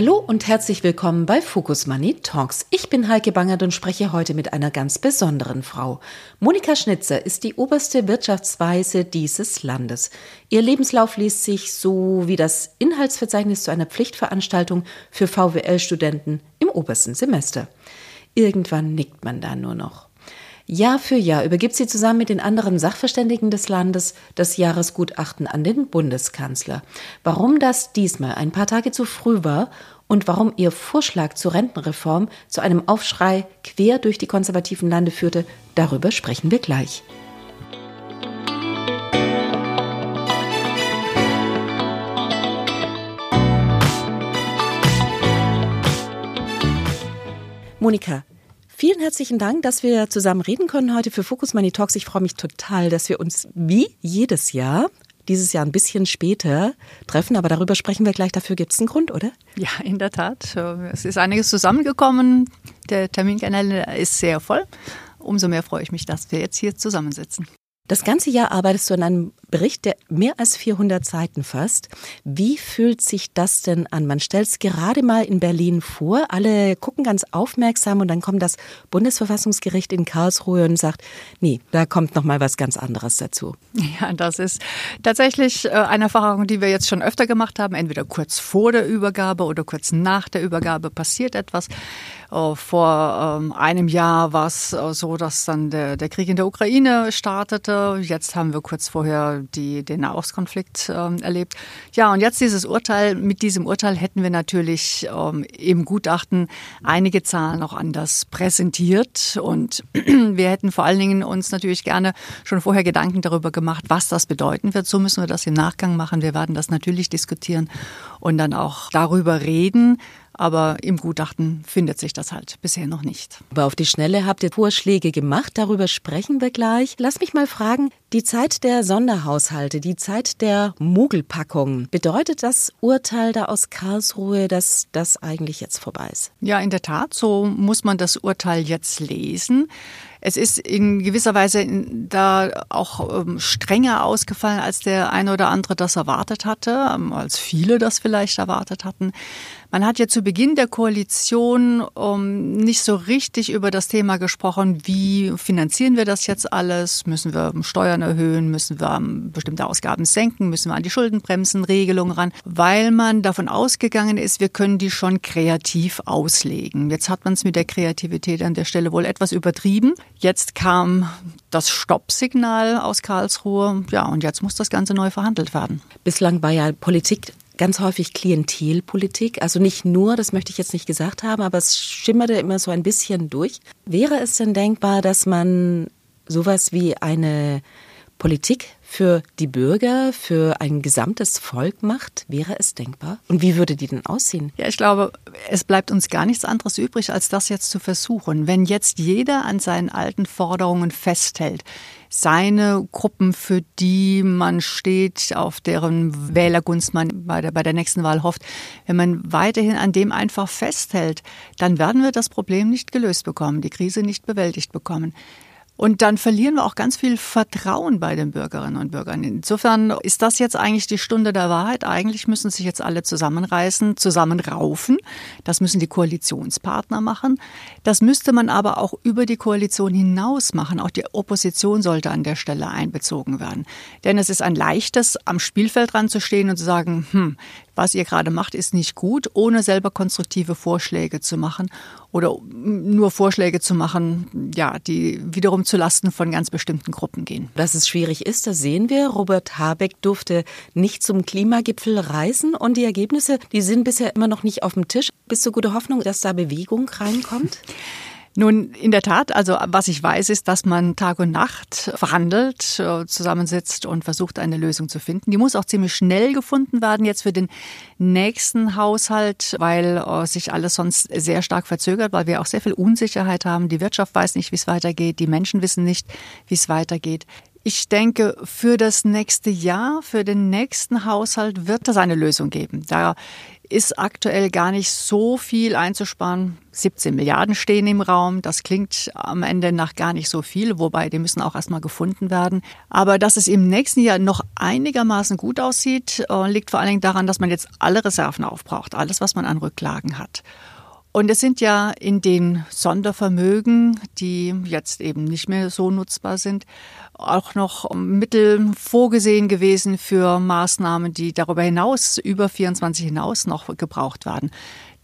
Hallo und herzlich willkommen bei Focus Money Talks. Ich bin Heike Bangert und spreche heute mit einer ganz besonderen Frau. Monika Schnitzer ist die oberste Wirtschaftsweise dieses Landes. Ihr Lebenslauf liest sich so wie das Inhaltsverzeichnis zu einer Pflichtveranstaltung für VWL-Studenten im obersten Semester. Irgendwann nickt man da nur noch. Jahr für Jahr übergibt sie zusammen mit den anderen Sachverständigen des Landes das Jahresgutachten an den Bundeskanzler. Warum das diesmal ein paar Tage zu früh war und warum ihr Vorschlag zur Rentenreform zu einem Aufschrei quer durch die konservativen Lande führte, darüber sprechen wir gleich. Monika, Vielen herzlichen Dank, dass wir zusammen reden können heute für Focus Money Talks. Ich freue mich total, dass wir uns wie jedes Jahr dieses Jahr ein bisschen später treffen, aber darüber sprechen wir gleich. Dafür gibt es einen Grund, oder? Ja, in der Tat. Es ist einiges zusammengekommen. Der Terminkalender ist sehr voll. Umso mehr freue ich mich, dass wir jetzt hier zusammensitzen. Das ganze Jahr arbeitest du an einem Bericht, der mehr als 400 Seiten fasst. Wie fühlt sich das denn an? Man stellt es gerade mal in Berlin vor. Alle gucken ganz aufmerksam und dann kommt das Bundesverfassungsgericht in Karlsruhe und sagt, nee, da kommt noch mal was ganz anderes dazu. Ja, das ist tatsächlich äh, eine Erfahrung, die wir jetzt schon öfter gemacht haben. Entweder kurz vor der Übergabe oder kurz nach der Übergabe passiert etwas. Äh, vor ähm, einem Jahr war es äh, so, dass dann der, der Krieg in der Ukraine startete. Jetzt haben wir kurz vorher die, den Nahostkonflikt ähm, erlebt. Ja, und jetzt dieses Urteil. Mit diesem Urteil hätten wir natürlich ähm, im Gutachten einige Zahlen noch anders präsentiert. Und wir hätten vor allen Dingen uns natürlich gerne schon vorher Gedanken darüber gemacht, was das bedeuten wird. So müssen wir das im Nachgang machen. Wir werden das natürlich diskutieren und dann auch darüber reden, aber im Gutachten findet sich das halt bisher noch nicht. Aber auf die Schnelle habt ihr Vorschläge gemacht, darüber sprechen wir gleich. Lass mich mal fragen, die Zeit der Sonderhaushalte, die Zeit der Mogelpackung, bedeutet das Urteil da aus Karlsruhe, dass das eigentlich jetzt vorbei ist? Ja, in der Tat, so muss man das Urteil jetzt lesen. Es ist in gewisser Weise da auch ähm, strenger ausgefallen, als der eine oder andere das erwartet hatte, ähm, als viele das vielleicht erwartet hatten. Man hat ja zu Beginn der Koalition um, nicht so richtig über das Thema gesprochen, wie finanzieren wir das jetzt alles? Müssen wir Steuern erhöhen? Müssen wir bestimmte Ausgaben senken? Müssen wir an die Schuldenbremsenregelung ran? Weil man davon ausgegangen ist, wir können die schon kreativ auslegen. Jetzt hat man es mit der Kreativität an der Stelle wohl etwas übertrieben. Jetzt kam das Stoppsignal aus Karlsruhe. Ja, und jetzt muss das Ganze neu verhandelt werden. Bislang war ja Politik ganz häufig Klientelpolitik. Also nicht nur, das möchte ich jetzt nicht gesagt haben, aber es schimmerte immer so ein bisschen durch. Wäre es denn denkbar, dass man sowas wie eine Politik für die Bürger, für ein gesamtes Volk macht? Wäre es denkbar? Und wie würde die denn aussehen? Ja, ich glaube, es bleibt uns gar nichts anderes übrig, als das jetzt zu versuchen. Wenn jetzt jeder an seinen alten Forderungen festhält, seine Gruppen, für die man steht, auf deren Wählergunst man bei der, bei der nächsten Wahl hofft, wenn man weiterhin an dem einfach festhält, dann werden wir das Problem nicht gelöst bekommen, die Krise nicht bewältigt bekommen. Und dann verlieren wir auch ganz viel Vertrauen bei den Bürgerinnen und Bürgern. Insofern ist das jetzt eigentlich die Stunde der Wahrheit. Eigentlich müssen sich jetzt alle zusammenreißen, zusammenraufen. Das müssen die Koalitionspartner machen. Das müsste man aber auch über die Koalition hinaus machen. Auch die Opposition sollte an der Stelle einbezogen werden. Denn es ist ein leichtes, am Spielfeld dran zu stehen und zu sagen, hm, was ihr gerade macht, ist nicht gut, ohne selber konstruktive Vorschläge zu machen oder nur Vorschläge zu machen, ja, die wiederum zu Lasten von ganz bestimmten Gruppen gehen. Dass es schwierig ist, das sehen wir. Robert Habeck durfte nicht zum Klimagipfel reisen und die Ergebnisse, die sind bisher immer noch nicht auf dem Tisch. Bist du gute Hoffnung, dass da Bewegung reinkommt? Nun, in der Tat, also was ich weiß, ist, dass man Tag und Nacht verhandelt, äh, zusammensitzt und versucht, eine Lösung zu finden. Die muss auch ziemlich schnell gefunden werden, jetzt für den nächsten Haushalt, weil äh, sich alles sonst sehr stark verzögert, weil wir auch sehr viel Unsicherheit haben. Die Wirtschaft weiß nicht, wie es weitergeht, die Menschen wissen nicht, wie es weitergeht. Ich denke, für das nächste Jahr, für den nächsten Haushalt wird es eine Lösung geben. Da ist aktuell gar nicht so viel einzusparen. 17 Milliarden stehen im Raum. Das klingt am Ende nach gar nicht so viel, wobei die müssen auch erstmal gefunden werden. Aber dass es im nächsten Jahr noch einigermaßen gut aussieht, äh, liegt vor allen Dingen daran, dass man jetzt alle Reserven aufbraucht, alles, was man an Rücklagen hat. Und es sind ja in den Sondervermögen, die jetzt eben nicht mehr so nutzbar sind, auch noch Mittel vorgesehen gewesen für Maßnahmen, die darüber hinaus, über 24 hinaus noch gebraucht werden.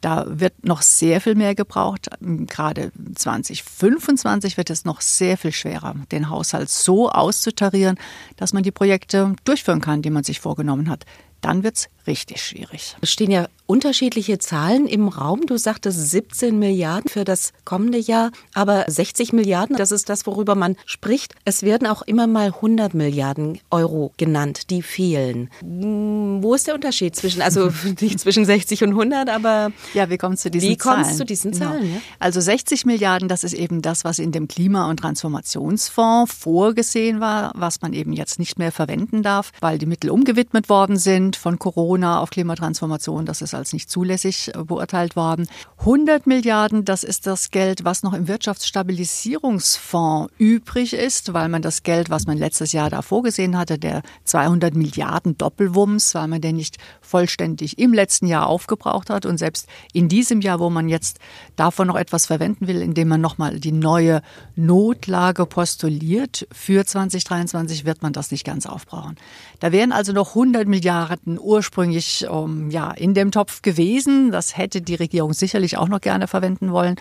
Da wird noch sehr viel mehr gebraucht. Gerade 2025 wird es noch sehr viel schwerer, den Haushalt so auszutarieren, dass man die Projekte durchführen kann, die man sich vorgenommen hat. Dann wird es richtig schwierig. Es stehen ja unterschiedliche Zahlen im Raum. Du sagtest 17 Milliarden für das kommende Jahr, aber 60 Milliarden, das ist das, worüber man spricht. Es werden auch immer mal 100 Milliarden Euro genannt, die fehlen. Hm, wo ist der Unterschied zwischen, also nicht zwischen 60 und 100, aber ja, wie kommst du zu diesen wie Zahlen? Wie kommst du zu diesen genau. Zahlen? Ja? Also 60 Milliarden, das ist eben das, was in dem Klima- und Transformationsfonds vorgesehen war, was man eben jetzt nicht mehr verwenden darf, weil die Mittel umgewidmet worden sind von Corona auf Klimatransformation. Das ist als nicht zulässig beurteilt worden. 100 Milliarden, das ist das Geld, was noch im Wirtschaftsstabilisierungsfonds übrig ist, weil man das Geld, was man letztes Jahr da vorgesehen hatte, der 200 Milliarden Doppelwumms, weil man den nicht vollständig im letzten Jahr aufgebraucht hat und selbst in diesem Jahr, wo man jetzt davon noch etwas verwenden will, indem man nochmal die neue Notlage postuliert für 2023, wird man das nicht ganz aufbrauchen. Da wären also noch 100 Milliarden ursprünglich um, ja, in dem Topf gewesen. Das hätte die Regierung sicherlich auch noch gerne verwenden wollen.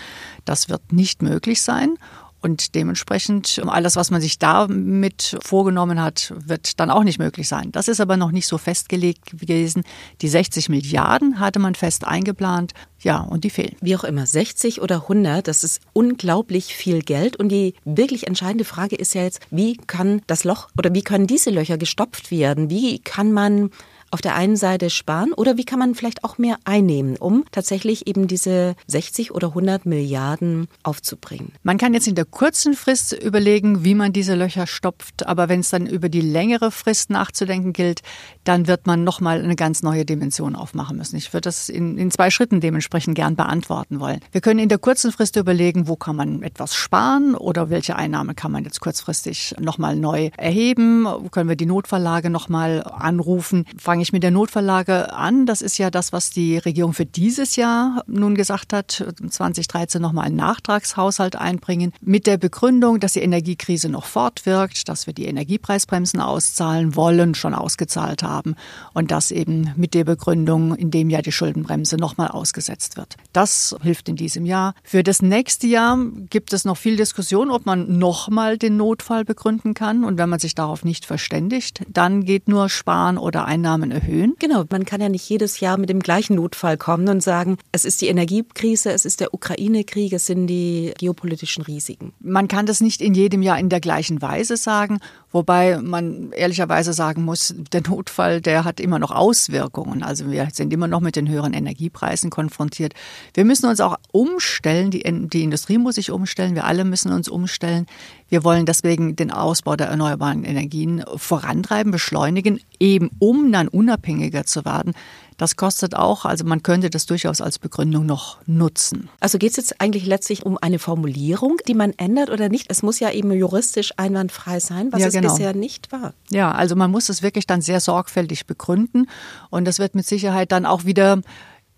Das wird nicht möglich sein. Und dementsprechend alles, was man sich damit vorgenommen hat, wird dann auch nicht möglich sein. Das ist aber noch nicht so festgelegt gewesen. Die 60 Milliarden hatte man fest eingeplant. Ja, und die fehlen. Wie auch immer, 60 oder 100, das ist unglaublich viel Geld. Und die wirklich entscheidende Frage ist ja jetzt, wie kann das Loch oder wie können diese Löcher gestopft werden? Wie kann man auf der einen Seite sparen oder wie kann man vielleicht auch mehr einnehmen, um tatsächlich eben diese 60 oder 100 Milliarden aufzubringen? Man kann jetzt in der kurzen Frist überlegen, wie man diese Löcher stopft, aber wenn es dann über die längere Frist nachzudenken gilt, dann wird man nochmal eine ganz neue Dimension aufmachen müssen. Ich würde das in, in zwei Schritten dementsprechend gern beantworten wollen. Wir können in der kurzen Frist überlegen, wo kann man etwas sparen oder welche Einnahme kann man jetzt kurzfristig nochmal neu erheben, können wir die Notverlage nochmal anrufen. Fange ich mit der Notverlage an. Das ist ja das, was die Regierung für dieses Jahr nun gesagt hat, 2013 nochmal einen Nachtragshaushalt einbringen, mit der Begründung, dass die Energiekrise noch fortwirkt, dass wir die Energiepreisbremsen auszahlen wollen, schon ausgezahlt haben und dass eben mit der Begründung in dem Jahr die Schuldenbremse nochmal ausgesetzt wird. Das hilft in diesem Jahr. Für das nächste Jahr gibt es noch viel Diskussion, ob man nochmal den Notfall begründen kann. Und wenn man sich darauf nicht verständigt, dann geht nur Sparen oder Einnahmen erhöhen? Genau, man kann ja nicht jedes Jahr mit dem gleichen Notfall kommen und sagen, es ist die Energiekrise, es ist der Ukraine-Krieg, es sind die geopolitischen Risiken. Man kann das nicht in jedem Jahr in der gleichen Weise sagen, wobei man ehrlicherweise sagen muss, der Notfall, der hat immer noch Auswirkungen. Also wir sind immer noch mit den höheren Energiepreisen konfrontiert. Wir müssen uns auch umstellen, die, die Industrie muss sich umstellen, wir alle müssen uns umstellen. Wir wollen deswegen den Ausbau der erneuerbaren Energien vorantreiben, beschleunigen, eben um dann unabhängiger zu werden. Das kostet auch, also man könnte das durchaus als Begründung noch nutzen. Also geht es jetzt eigentlich letztlich um eine Formulierung, die man ändert oder nicht? Es muss ja eben juristisch einwandfrei sein, was ja, es genau. bisher nicht war. Ja, also man muss es wirklich dann sehr sorgfältig begründen und das wird mit Sicherheit dann auch wieder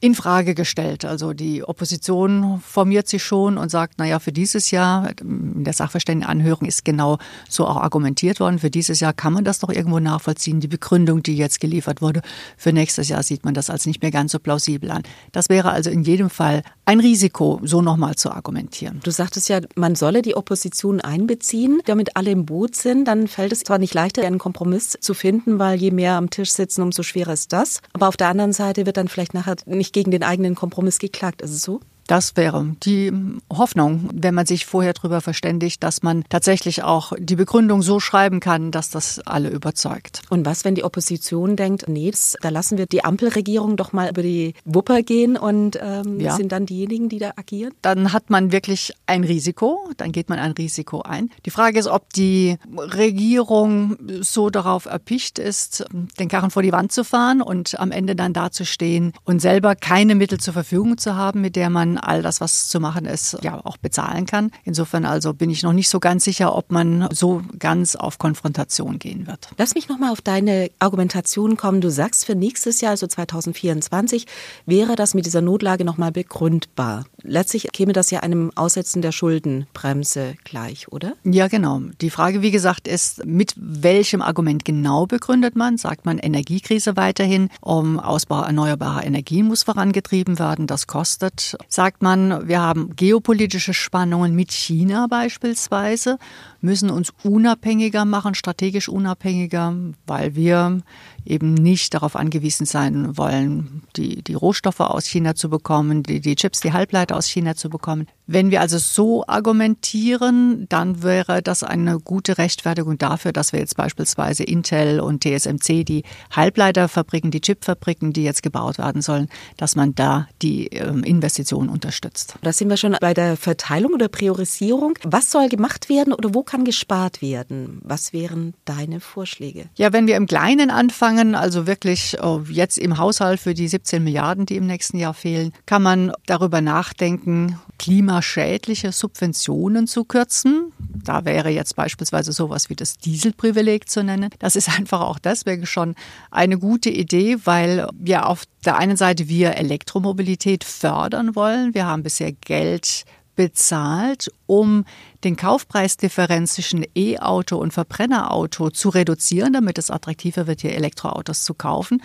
in Frage gestellt. Also die Opposition formiert sich schon und sagt, naja, für dieses Jahr, in der Sachverständigenanhörung ist genau so auch argumentiert worden, für dieses Jahr kann man das doch irgendwo nachvollziehen. Die Begründung, die jetzt geliefert wurde, für nächstes Jahr sieht man das als nicht mehr ganz so plausibel an. Das wäre also in jedem Fall ein Risiko, so nochmal zu argumentieren. Du sagtest ja, man solle die Opposition einbeziehen, damit alle im Boot sind. Dann fällt es zwar nicht leichter, einen Kompromiss zu finden, weil je mehr am Tisch sitzen, umso schwerer ist das. Aber auf der anderen Seite wird dann vielleicht nachher nicht gegen den eigenen Kompromiss geklagt. Ist es so? Das wäre die Hoffnung, wenn man sich vorher darüber verständigt, dass man tatsächlich auch die Begründung so schreiben kann, dass das alle überzeugt. Und was, wenn die Opposition denkt, nee, da lassen wir die Ampelregierung doch mal über die Wupper gehen und ähm, ja. sind dann diejenigen, die da agieren? Dann hat man wirklich ein Risiko, dann geht man ein Risiko ein. Die Frage ist, ob die Regierung so darauf erpicht ist, den Karren vor die Wand zu fahren und am Ende dann dazustehen und selber keine Mittel zur Verfügung zu haben, mit der man all das, was zu machen ist, ja auch bezahlen kann. Insofern also bin ich noch nicht so ganz sicher, ob man so ganz auf Konfrontation gehen wird. Lass mich noch mal auf deine Argumentation kommen. Du sagst, für nächstes Jahr, also 2024, wäre das mit dieser Notlage noch mal begründbar. Letztlich käme das ja einem Aussetzen der Schuldenbremse gleich, oder? Ja, genau. Die Frage, wie gesagt, ist, mit welchem Argument genau begründet man? Sagt man Energiekrise weiterhin, um Ausbau erneuerbarer Energien muss vorangetrieben werden, das kostet. Sagt man, wir haben geopolitische Spannungen mit China beispielsweise, müssen uns unabhängiger machen, strategisch unabhängiger, weil wir eben nicht darauf angewiesen sein wollen, die, die Rohstoffe aus China zu bekommen, die, die Chips, die Halbleiter aus China zu bekommen. Wenn wir also so argumentieren, dann wäre das eine gute Rechtfertigung dafür, dass wir jetzt beispielsweise Intel und TSMC, die Halbleiterfabriken, die Chipfabriken, die jetzt gebaut werden sollen, dass man da die ähm, Investitionen unterstützt. Da sind wir schon bei der Verteilung oder Priorisierung. Was soll gemacht werden oder wo kann gespart werden? Was wären deine Vorschläge? Ja, wenn wir im Kleinen anfangen, also wirklich oh, jetzt im Haushalt für die 17 Milliarden, die im nächsten Jahr fehlen, kann man darüber nachdenken, klimaschädliche Subventionen zu kürzen. Da wäre jetzt beispielsweise sowas wie das Dieselprivileg zu nennen. Das ist einfach auch deswegen schon eine gute Idee, weil wir auf der einen Seite wir Elektromobilität fördern wollen. Wir haben bisher Geld bezahlt, um den Kaufpreisdifferenz zwischen E-Auto und Verbrennerauto zu reduzieren, damit es attraktiver wird, hier Elektroautos zu kaufen.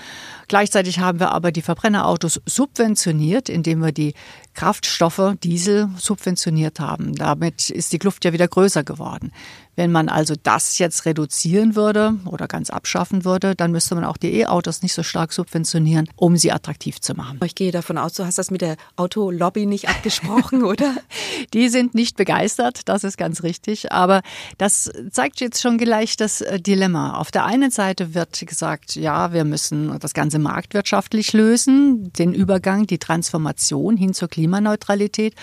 Gleichzeitig haben wir aber die Verbrennerautos subventioniert, indem wir die Kraftstoffe Diesel subventioniert haben. Damit ist die Kluft ja wieder größer geworden. Wenn man also das jetzt reduzieren würde oder ganz abschaffen würde, dann müsste man auch die E-Autos nicht so stark subventionieren, um sie attraktiv zu machen. Ich gehe davon aus, du hast das mit der Autolobby nicht abgesprochen, oder? Die sind nicht begeistert, das ist ganz richtig. Aber das zeigt jetzt schon gleich das äh, Dilemma. Auf der einen Seite wird gesagt, ja, wir müssen das Ganze marktwirtschaftlich lösen, den Übergang, die Transformation hin zur Klimaneutralität.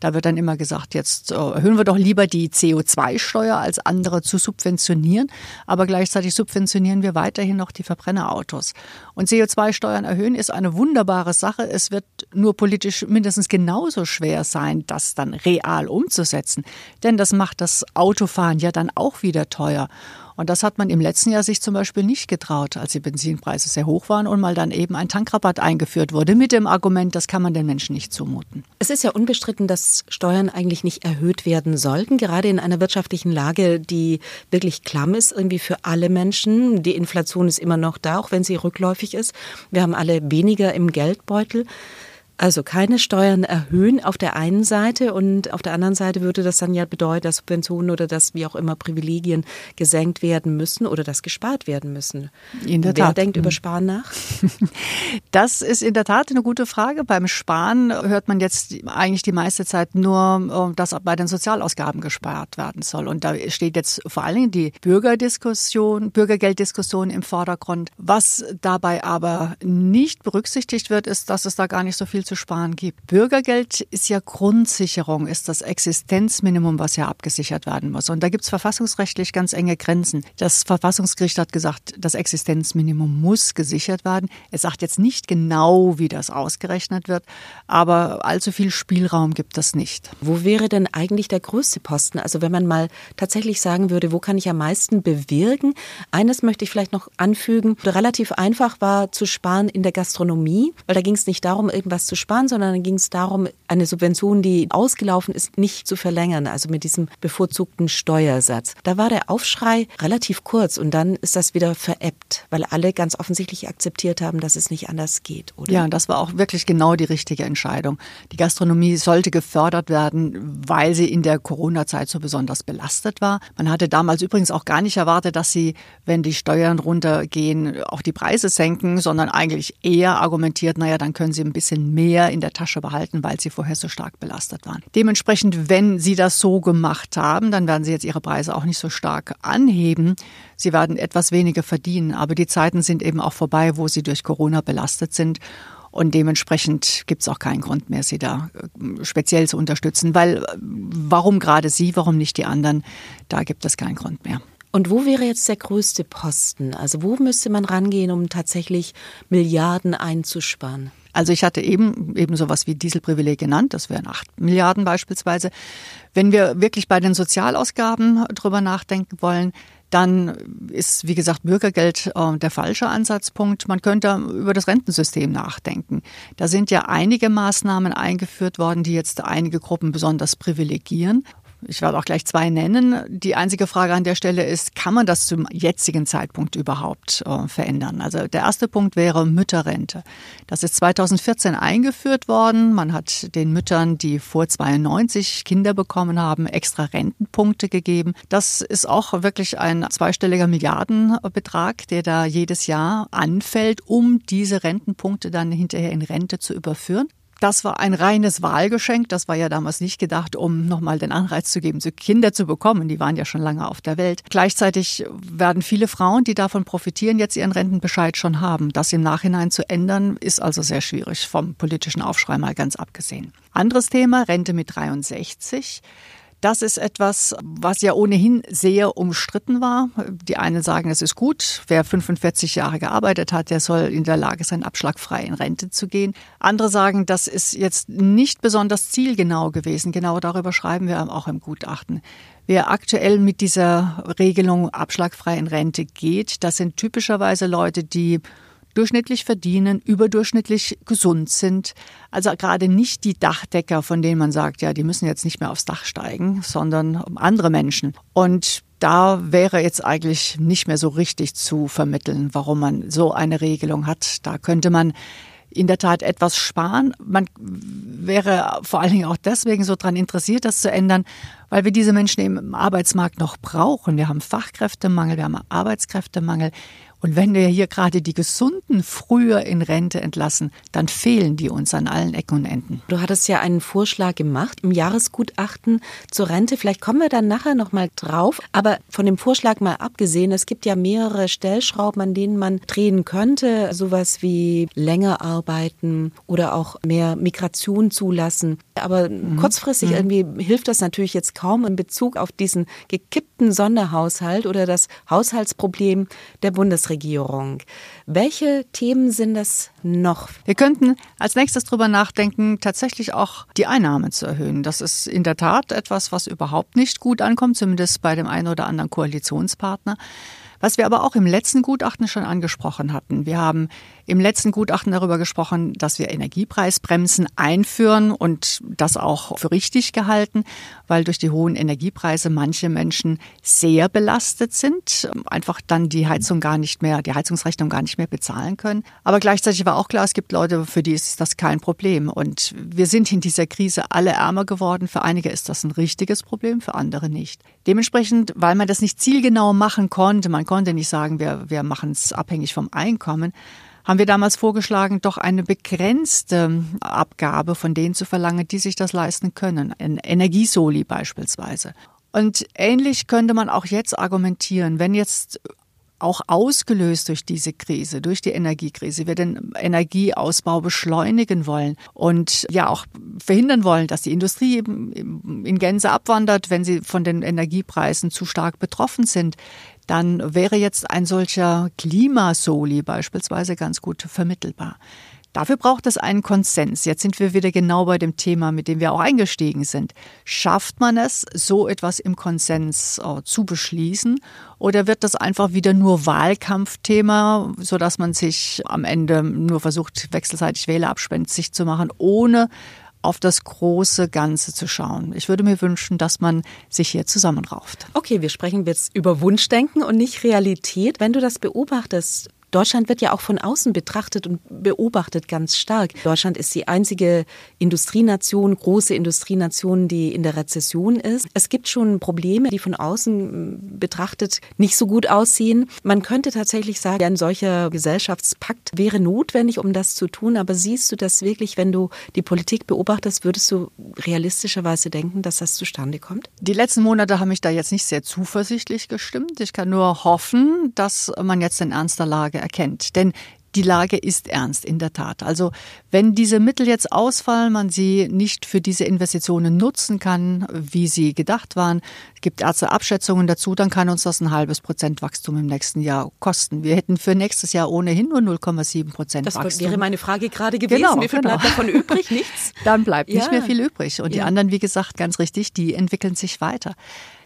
Da wird dann immer gesagt, jetzt äh, erhöhen wir doch lieber die CO2-Steuer als andere zu subventionieren. Aber gleichzeitig subventionieren wir weiterhin noch die Verbrennerautos. Und CO2-Steuern erhöhen ist eine wunderbare Sache. Es wird nur politisch mindestens genauso schwer sein, das dann real umzusetzen. Denn das macht das Autofahren ja dann auch wieder teuer. Und das hat man im letzten Jahr sich zum Beispiel nicht getraut, als die Benzinpreise sehr hoch waren und mal dann eben ein Tankrabatt eingeführt wurde mit dem Argument, das kann man den Menschen nicht zumuten. Es ist ja unbestritten, dass Steuern eigentlich nicht erhöht werden sollten, gerade in einer wirtschaftlichen Lage, die wirklich klamm ist, irgendwie für alle Menschen. Die Inflation ist immer noch da, auch wenn sie rückläufig ist. Wir haben alle weniger im Geldbeutel. Also keine Steuern erhöhen auf der einen Seite und auf der anderen Seite würde das dann ja bedeuten, dass Subventionen oder dass wie auch immer Privilegien gesenkt werden müssen oder dass gespart werden müssen. In der Wer Tat. denkt über Sparen nach? Das ist in der Tat eine gute Frage. Beim Sparen hört man jetzt eigentlich die meiste Zeit nur, dass bei den Sozialausgaben gespart werden soll. Und da steht jetzt vor allen Dingen die Bürgerdiskussion, Bürgergelddiskussion im Vordergrund. Was dabei aber nicht berücksichtigt wird, ist, dass es da gar nicht so viel zu sparen gibt. Bürgergeld ist ja Grundsicherung, ist das Existenzminimum, was ja abgesichert werden muss. Und da gibt es verfassungsrechtlich ganz enge Grenzen. Das Verfassungsgericht hat gesagt, das Existenzminimum muss gesichert werden. Es sagt jetzt nicht genau, wie das ausgerechnet wird, aber allzu viel Spielraum gibt es nicht. Wo wäre denn eigentlich der größte Posten? Also wenn man mal tatsächlich sagen würde, wo kann ich am meisten bewirken? Eines möchte ich vielleicht noch anfügen. Relativ einfach war zu sparen in der Gastronomie, weil da ging es nicht darum, irgendwas zu sparen, sondern dann ging es darum, eine Subvention, die ausgelaufen ist, nicht zu verlängern, also mit diesem bevorzugten Steuersatz. Da war der Aufschrei relativ kurz und dann ist das wieder veräppt, weil alle ganz offensichtlich akzeptiert haben, dass es nicht anders geht, oder? Ja, das war auch wirklich genau die richtige Entscheidung. Die Gastronomie sollte gefördert werden, weil sie in der Corona-Zeit so besonders belastet war. Man hatte damals übrigens auch gar nicht erwartet, dass sie, wenn die Steuern runtergehen, auch die Preise senken, sondern eigentlich eher argumentiert, naja, dann können sie ein bisschen mehr mehr in der Tasche behalten, weil sie vorher so stark belastet waren. Dementsprechend, wenn Sie das so gemacht haben, dann werden Sie jetzt Ihre Preise auch nicht so stark anheben. Sie werden etwas weniger verdienen, aber die Zeiten sind eben auch vorbei, wo Sie durch Corona belastet sind. Und dementsprechend gibt es auch keinen Grund mehr, sie da äh, speziell zu unterstützen. Weil äh, warum gerade sie, warum nicht die anderen, da gibt es keinen Grund mehr. Und wo wäre jetzt der größte Posten? Also wo müsste man rangehen, um tatsächlich Milliarden einzusparen? Also ich hatte eben eben sowas wie Dieselprivileg genannt, das wären acht Milliarden beispielsweise. Wenn wir wirklich bei den Sozialausgaben drüber nachdenken wollen, dann ist, wie gesagt, Bürgergeld äh, der falsche Ansatzpunkt. Man könnte über das Rentensystem nachdenken. Da sind ja einige Maßnahmen eingeführt worden, die jetzt einige Gruppen besonders privilegieren. Ich werde auch gleich zwei nennen. Die einzige Frage an der Stelle ist, kann man das zum jetzigen Zeitpunkt überhaupt äh, verändern? Also der erste Punkt wäre Mütterrente. Das ist 2014 eingeführt worden. Man hat den Müttern, die vor 92 Kinder bekommen haben, extra Rentenpunkte gegeben. Das ist auch wirklich ein zweistelliger Milliardenbetrag, der da jedes Jahr anfällt, um diese Rentenpunkte dann hinterher in Rente zu überführen. Das war ein reines Wahlgeschenk. Das war ja damals nicht gedacht, um nochmal den Anreiz zu geben, Kinder zu bekommen. Die waren ja schon lange auf der Welt. Gleichzeitig werden viele Frauen, die davon profitieren, jetzt ihren Rentenbescheid schon haben. Das im Nachhinein zu ändern, ist also sehr schwierig, vom politischen Aufschrei mal ganz abgesehen. Anderes Thema, Rente mit 63. Das ist etwas, was ja ohnehin sehr umstritten war. Die einen sagen, es ist gut. Wer 45 Jahre gearbeitet hat, der soll in der Lage sein, abschlagfrei in Rente zu gehen. Andere sagen, das ist jetzt nicht besonders zielgenau gewesen. Genau darüber schreiben wir auch im Gutachten. Wer aktuell mit dieser Regelung abschlagfrei in Rente geht, das sind typischerweise Leute, die durchschnittlich verdienen, überdurchschnittlich gesund sind. Also gerade nicht die Dachdecker, von denen man sagt, ja, die müssen jetzt nicht mehr aufs Dach steigen, sondern andere Menschen. Und da wäre jetzt eigentlich nicht mehr so richtig zu vermitteln, warum man so eine Regelung hat. Da könnte man in der Tat etwas sparen. Man wäre vor allen Dingen auch deswegen so daran interessiert, das zu ändern, weil wir diese Menschen im Arbeitsmarkt noch brauchen. Wir haben Fachkräftemangel, wir haben Arbeitskräftemangel. Und wenn wir hier gerade die Gesunden früher in Rente entlassen, dann fehlen die uns an allen Ecken und Enden. Du hattest ja einen Vorschlag gemacht im Jahresgutachten zur Rente. Vielleicht kommen wir dann nachher nochmal drauf. Aber von dem Vorschlag mal abgesehen, es gibt ja mehrere Stellschrauben, an denen man drehen könnte. Sowas wie länger arbeiten oder auch mehr Migration zulassen. Aber mhm. kurzfristig mhm. irgendwie hilft das natürlich jetzt kaum in Bezug auf diesen gekippten Sonderhaushalt oder das Haushaltsproblem der Bundesregierung. Welche Themen sind das noch? Wir könnten als nächstes darüber nachdenken, tatsächlich auch die Einnahmen zu erhöhen. Das ist in der Tat etwas, was überhaupt nicht gut ankommt, zumindest bei dem einen oder anderen Koalitionspartner. Was wir aber auch im letzten Gutachten schon angesprochen hatten. Wir haben im letzten Gutachten darüber gesprochen, dass wir Energiepreisbremsen einführen und das auch für richtig gehalten, weil durch die hohen Energiepreise manche Menschen sehr belastet sind, einfach dann die Heizung gar nicht mehr, die Heizungsrechnung gar nicht mehr bezahlen können. Aber gleichzeitig war auch klar, es gibt Leute, für die ist das kein Problem. Und wir sind in dieser Krise alle ärmer geworden. Für einige ist das ein richtiges Problem, für andere nicht. Dementsprechend, weil man das nicht zielgenau machen konnte, man konnte nicht sagen, wir, wir machen es abhängig vom Einkommen, haben wir damals vorgeschlagen, doch eine begrenzte Abgabe von denen zu verlangen, die sich das leisten können. Ein Energiesoli beispielsweise. Und ähnlich könnte man auch jetzt argumentieren, wenn jetzt auch ausgelöst durch diese Krise, durch die Energiekrise, wir den Energieausbau beschleunigen wollen und ja auch verhindern wollen, dass die Industrie in Gänze abwandert, wenn sie von den Energiepreisen zu stark betroffen sind, dann wäre jetzt ein solcher Klimasoli beispielsweise ganz gut vermittelbar. Dafür braucht es einen Konsens. Jetzt sind wir wieder genau bei dem Thema, mit dem wir auch eingestiegen sind. Schafft man es, so etwas im Konsens äh, zu beschließen? Oder wird das einfach wieder nur Wahlkampfthema, sodass man sich am Ende nur versucht, wechselseitig sich zu machen, ohne auf das große Ganze zu schauen. Ich würde mir wünschen, dass man sich hier zusammenrauft. Okay, wir sprechen jetzt über Wunschdenken und nicht Realität. Wenn du das beobachtest, Deutschland wird ja auch von außen betrachtet und beobachtet ganz stark. Deutschland ist die einzige Industrienation, große Industrienation, die in der Rezession ist. Es gibt schon Probleme, die von außen betrachtet nicht so gut aussehen. Man könnte tatsächlich sagen, ein solcher Gesellschaftspakt wäre notwendig, um das zu tun. Aber siehst du das wirklich, wenn du die Politik beobachtest, würdest du realistischerweise denken, dass das zustande kommt? Die letzten Monate haben mich da jetzt nicht sehr zuversichtlich gestimmt. Ich kann nur hoffen, dass man jetzt den Ernst der Lage erkennt. Denn die Lage ist ernst, in der Tat. Also wenn diese Mittel jetzt ausfallen, man sie nicht für diese Investitionen nutzen kann, wie sie gedacht waren, gibt Ärzte Abschätzungen dazu, dann kann uns das ein halbes Prozent Wachstum im nächsten Jahr kosten. Wir hätten für nächstes Jahr ohnehin nur 0,7 Prozent Wachstum. Das wäre meine Frage gerade gewesen. Genau, wie viel genau. bleibt davon übrig? Nichts? Dann bleibt ja. nicht mehr viel übrig. Und ja. die anderen, wie gesagt, ganz richtig, die entwickeln sich weiter.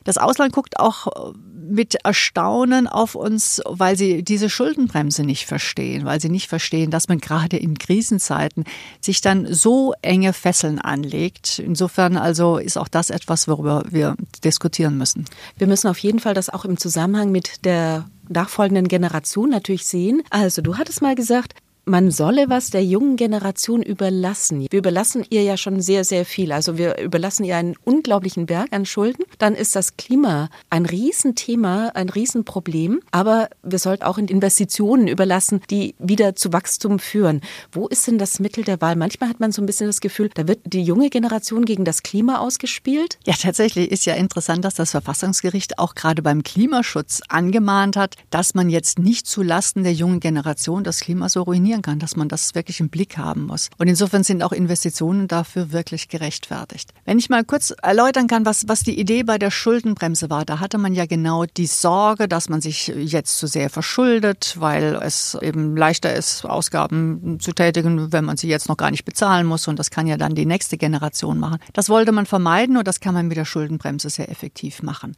Das Ausland guckt auch mit Erstaunen auf uns, weil sie diese Schuldenbremse nicht verstehen, weil sie nicht verstehen, dass man gerade in Krisenzeiten sich dann so enge Fesseln anlegt. Insofern also ist auch das etwas, worüber wir diskutieren müssen. Wir müssen auf jeden Fall das auch im Zusammenhang mit der nachfolgenden Generation natürlich sehen. Also du hattest mal gesagt, man solle was der jungen Generation überlassen. Wir überlassen ihr ja schon sehr, sehr viel. Also wir überlassen ihr einen unglaublichen Berg an Schulden. Dann ist das Klima ein Riesenthema, ein Riesenproblem. Aber wir sollten auch in Investitionen überlassen, die wieder zu Wachstum führen. Wo ist denn das Mittel der Wahl? Manchmal hat man so ein bisschen das Gefühl, da wird die junge Generation gegen das Klima ausgespielt. Ja, tatsächlich ist ja interessant, dass das Verfassungsgericht auch gerade beim Klimaschutz angemahnt hat, dass man jetzt nicht zulasten der jungen Generation das Klima so ruinieren kann, dass man das wirklich im Blick haben muss. Und insofern sind auch Investitionen dafür wirklich gerechtfertigt. Wenn ich mal kurz erläutern kann, was, was die Idee bei der Schuldenbremse war, da hatte man ja genau die Sorge, dass man sich jetzt zu sehr verschuldet, weil es eben leichter ist, Ausgaben zu tätigen, wenn man sie jetzt noch gar nicht bezahlen muss. Und das kann ja dann die nächste Generation machen. Das wollte man vermeiden und das kann man mit der Schuldenbremse sehr effektiv machen.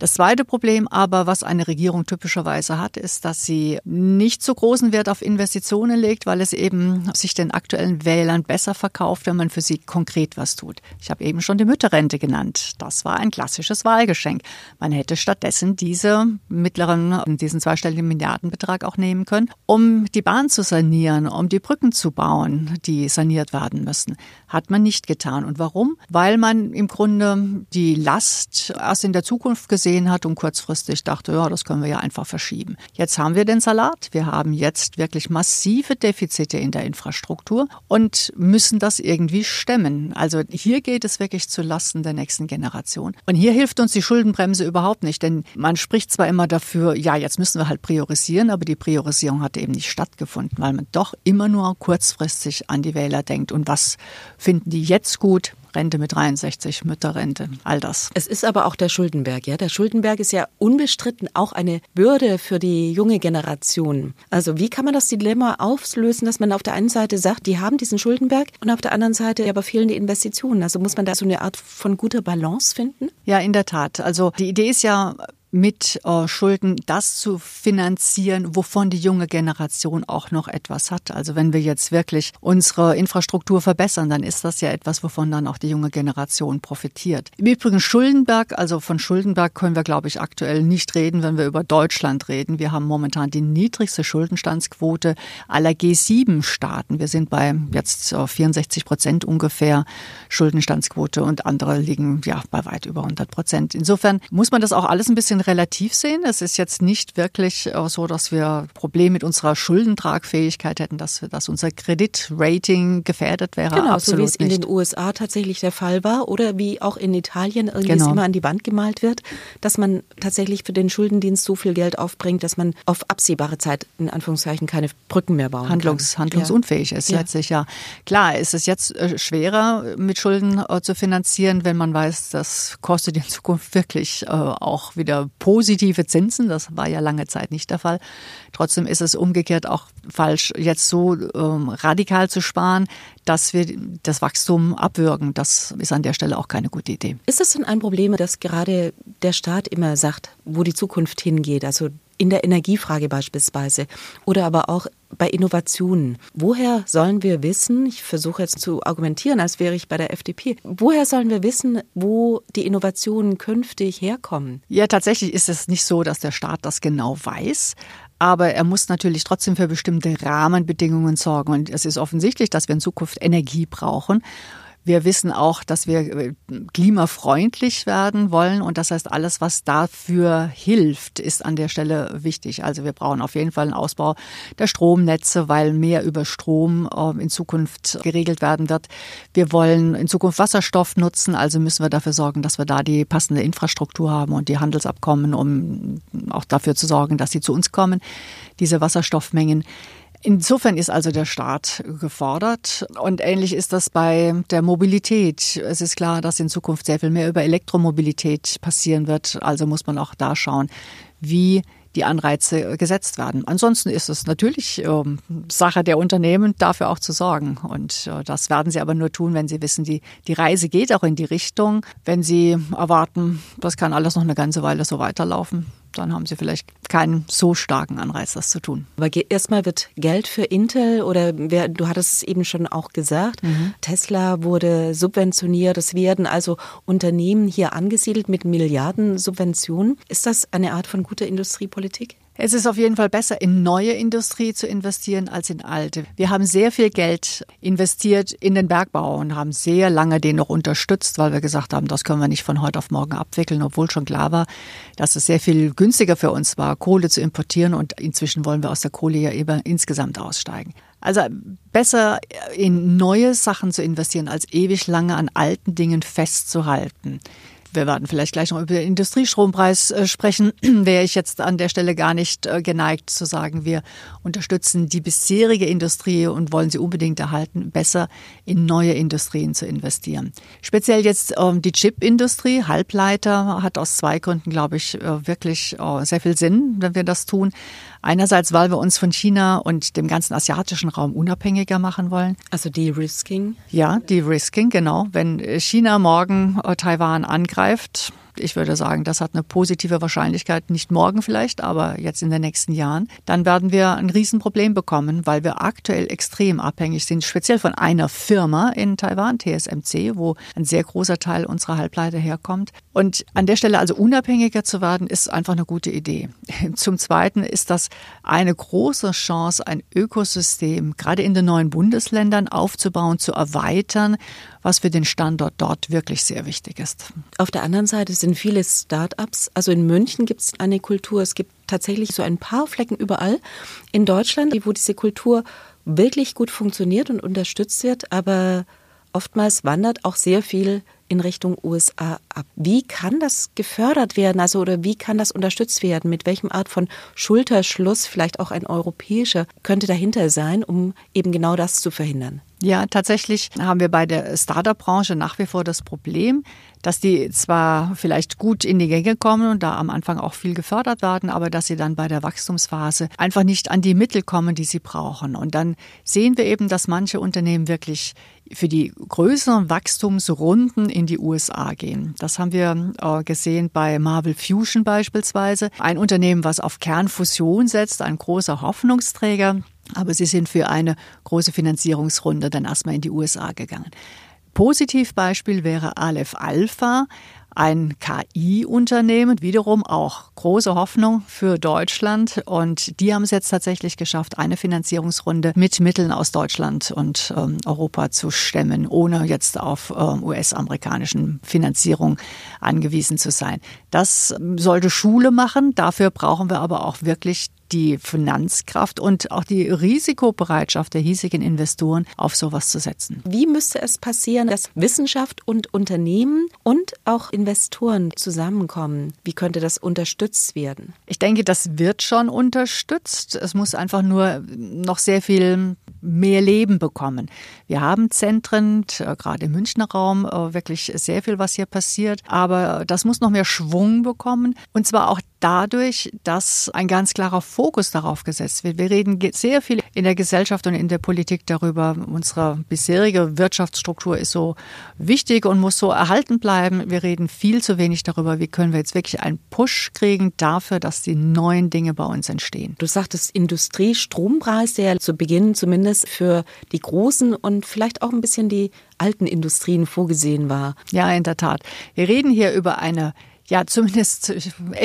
Das zweite Problem aber, was eine Regierung typischerweise hat, ist, dass sie nicht so großen Wert auf Investitionen legt, weil es eben sich den aktuellen Wählern besser verkauft, wenn man für sie konkret was tut. Ich habe eben schon die Mütterrente genannt. Das war ein klassisches Wahlgeschenk. Man hätte stattdessen diese mittleren, diesen zweistelligen Milliardenbetrag auch nehmen können, um die Bahn zu sanieren, um die Brücken zu bauen, die saniert werden müssen. Hat man nicht getan. Und warum? Weil man im Grunde die Last erst in der Zukunft gesehen gesehen hat und kurzfristig dachte, ja, das können wir ja einfach verschieben. Jetzt haben wir den Salat. Wir haben jetzt wirklich massive Defizite in der Infrastruktur und müssen das irgendwie stemmen. Also hier geht es wirklich zu Lasten der nächsten Generation. Und hier hilft uns die Schuldenbremse überhaupt nicht, denn man spricht zwar immer dafür, ja, jetzt müssen wir halt priorisieren, aber die Priorisierung hat eben nicht stattgefunden, weil man doch immer nur kurzfristig an die Wähler denkt. Und was finden die jetzt gut? Rente mit 63, Mütterrente, all das. Es ist aber auch der Schuldenberg, ja. Der Schuldenberg ist ja unbestritten auch eine Bürde für die junge Generation. Also wie kann man das Dilemma auflösen, dass man auf der einen Seite sagt, die haben diesen Schuldenberg und auf der anderen Seite aber fehlen die Investitionen. Also muss man da so eine Art von guter Balance finden? Ja, in der Tat. Also die Idee ist ja, mit äh, Schulden das zu finanzieren, wovon die junge Generation auch noch etwas hat. Also wenn wir jetzt wirklich unsere Infrastruktur verbessern, dann ist das ja etwas, wovon dann auch die junge Generation profitiert. Im Übrigen Schuldenberg, also von Schuldenberg können wir, glaube ich, aktuell nicht reden, wenn wir über Deutschland reden. Wir haben momentan die niedrigste Schuldenstandsquote aller G7-Staaten. Wir sind bei jetzt 64 Prozent ungefähr Schuldenstandsquote und andere liegen ja bei weit über 100 Prozent. Insofern muss man das auch alles ein bisschen relativ sehen. Es ist jetzt nicht wirklich äh, so, dass wir Probleme mit unserer Schuldentragfähigkeit hätten, dass, dass unser Kreditrating gefährdet wäre. Genau, Absolut so wie es nicht. in den USA tatsächlich der Fall war oder wie auch in Italien irgendwie genau. immer an die Wand gemalt wird, dass man tatsächlich für den Schuldendienst so viel Geld aufbringt, dass man auf absehbare Zeit in Anführungszeichen keine Brücken mehr bauen Handlungs, kann. Handlungsunfähig ja. ist letztlich ja. Klar, ist es jetzt äh, schwerer mit Schulden äh, zu finanzieren, wenn man weiß, das kostet in Zukunft wirklich auch wieder positive Zinsen. Das war ja lange Zeit nicht der Fall. Trotzdem ist es umgekehrt auch falsch, jetzt so ähm, radikal zu sparen, dass wir das Wachstum abwürgen. Das ist an der Stelle auch keine gute Idee. Ist es denn ein Problem, dass gerade der Staat immer sagt, wo die Zukunft hingeht? Also in der Energiefrage beispielsweise oder aber auch bei Innovationen. Woher sollen wir wissen, ich versuche jetzt zu argumentieren, als wäre ich bei der FDP, woher sollen wir wissen, wo die Innovationen künftig herkommen? Ja, tatsächlich ist es nicht so, dass der Staat das genau weiß. aber er muss natürlich trotzdem für bestimmte Rahmenbedingungen sorgen. Und es ist offensichtlich, dass wir in Zukunft Energie brauchen. Wir wissen auch, dass wir äh, klimafreundlich werden wollen und das heißt, alles, was dafür hilft, ist an der Stelle wichtig. Also wir brauchen auf jeden Fall einen Ausbau der Stromnetze, weil mehr über Strom äh, in Zukunft geregelt werden wird. Wir wollen in Zukunft Wasserstoff nutzen, also müssen wir dafür sorgen, dass wir da die passende Infrastruktur haben und die Handelsabkommen, um auch dafür zu sorgen, dass sie zu uns kommen, diese Wasserstoffmengen. Insofern ist also der Staat gefordert und ähnlich ist das bei der Mobilität. Es ist klar, dass in Zukunft sehr viel mehr über Elektromobilität passieren wird. Also muss man auch da schauen, wie die Anreize gesetzt werden. Ansonsten ist es natürlich äh, Sache der Unternehmen, dafür auch zu sorgen. Und äh, das werden sie aber nur tun, wenn sie wissen, die, die Reise geht auch in die Richtung. Wenn sie erwarten, das kann alles noch eine ganze Weile so weiterlaufen, dann haben sie vielleicht keinen so starken Anreiz, das zu tun. Aber erstmal wird Geld für Intel oder wer, du hattest es eben schon auch gesagt, mhm. Tesla wurde subventioniert. Es werden also Unternehmen hier angesiedelt mit Milliarden Subventionen. Ist das eine Art von guter Industriepolitik? Es ist auf jeden Fall besser, in neue Industrie zu investieren als in alte. Wir haben sehr viel Geld investiert in den Bergbau und haben sehr lange den noch unterstützt, weil wir gesagt haben, das können wir nicht von heute auf morgen abwickeln, obwohl schon klar war, dass es sehr viel günstiger für uns war, Kohle zu importieren und inzwischen wollen wir aus der Kohle ja eben insgesamt aussteigen. Also besser in neue Sachen zu investieren, als ewig lange an alten Dingen festzuhalten. Wir werden vielleicht gleich noch über den Industriestrompreis äh, sprechen. Wäre ich jetzt an der Stelle gar nicht äh, geneigt zu sagen, wir unterstützen die bisherige Industrie und wollen sie unbedingt erhalten, besser in neue Industrien zu investieren. Speziell jetzt ähm, die Chipindustrie, Halbleiter, hat aus zwei Gründen, glaube ich, äh, wirklich sehr viel Sinn, wenn wir das tun. Einerseits, weil wir uns von China und dem ganzen asiatischen Raum unabhängiger machen wollen. Also De-Risking? Ja, De-Risking, genau. Wenn China morgen Taiwan angreift, ich würde sagen, das hat eine positive Wahrscheinlichkeit, nicht morgen vielleicht, aber jetzt in den nächsten Jahren, dann werden wir ein Riesenproblem bekommen, weil wir aktuell extrem abhängig sind, speziell von einer Firma in Taiwan, TSMC, wo ein sehr großer Teil unserer Halbleiter herkommt. Und an der Stelle also unabhängiger zu werden, ist einfach eine gute Idee. Zum Zweiten ist das eine große Chance, ein Ökosystem gerade in den neuen Bundesländern aufzubauen, zu erweitern, was für den Standort dort wirklich sehr wichtig ist. Auf der anderen Seite sind viele Start-ups. Also in München gibt es eine Kultur. Es gibt tatsächlich so ein paar Flecken überall in Deutschland, wo diese Kultur wirklich gut funktioniert und unterstützt wird. Aber oftmals wandert auch sehr viel in Richtung USA ab. Wie kann das gefördert werden, also oder wie kann das unterstützt werden? Mit welchem Art von Schulterschluss, vielleicht auch ein europäischer, könnte dahinter sein, um eben genau das zu verhindern? Ja, tatsächlich haben wir bei der Startup-Branche nach wie vor das Problem, dass die zwar vielleicht gut in die Gänge kommen und da am Anfang auch viel gefördert werden, aber dass sie dann bei der Wachstumsphase einfach nicht an die Mittel kommen, die sie brauchen. Und dann sehen wir eben, dass manche Unternehmen wirklich für die größeren Wachstumsrunden in die USA gehen. Das haben wir äh, gesehen bei Marvel Fusion beispielsweise. Ein Unternehmen, was auf Kernfusion setzt, ein großer Hoffnungsträger. Aber sie sind für eine große Finanzierungsrunde dann erstmal in die USA gegangen. Positivbeispiel wäre Aleph Alpha, ein KI-Unternehmen, wiederum auch große Hoffnung für Deutschland. Und die haben es jetzt tatsächlich geschafft, eine Finanzierungsrunde mit Mitteln aus Deutschland und ähm, Europa zu stemmen, ohne jetzt auf ähm, US-amerikanischen Finanzierung angewiesen zu sein. Das sollte Schule machen. Dafür brauchen wir aber auch wirklich die Finanzkraft und auch die Risikobereitschaft der hiesigen Investoren auf sowas zu setzen. Wie müsste es passieren, dass Wissenschaft und Unternehmen und auch Investoren zusammenkommen? Wie könnte das unterstützt werden? Ich denke, das wird schon unterstützt. Es muss einfach nur noch sehr viel mehr Leben bekommen. Wir haben Zentren, gerade im Münchner Raum, äh, wirklich sehr viel, was hier passiert. Aber das muss noch mehr Schwung bekommen. Und zwar auch dadurch, dass ein ganz klarer Fokus darauf gesetzt wird. Wir reden sehr viel in der Gesellschaft und in der Politik darüber, unsere bisherige Wirtschaftsstruktur ist so wichtig und muss so erhalten bleiben. Wir reden viel zu wenig darüber, wie können wir jetzt wirklich einen Push kriegen dafür, dass die neuen Dinge bei uns entstehen. Du sagtest Industriestrompreis, der zu Beginn zumindest für die großen und vielleicht auch ein bisschen die alten Industrien vorgesehen war. Ja, in der Tat. Wir reden hier über eine ja zumindest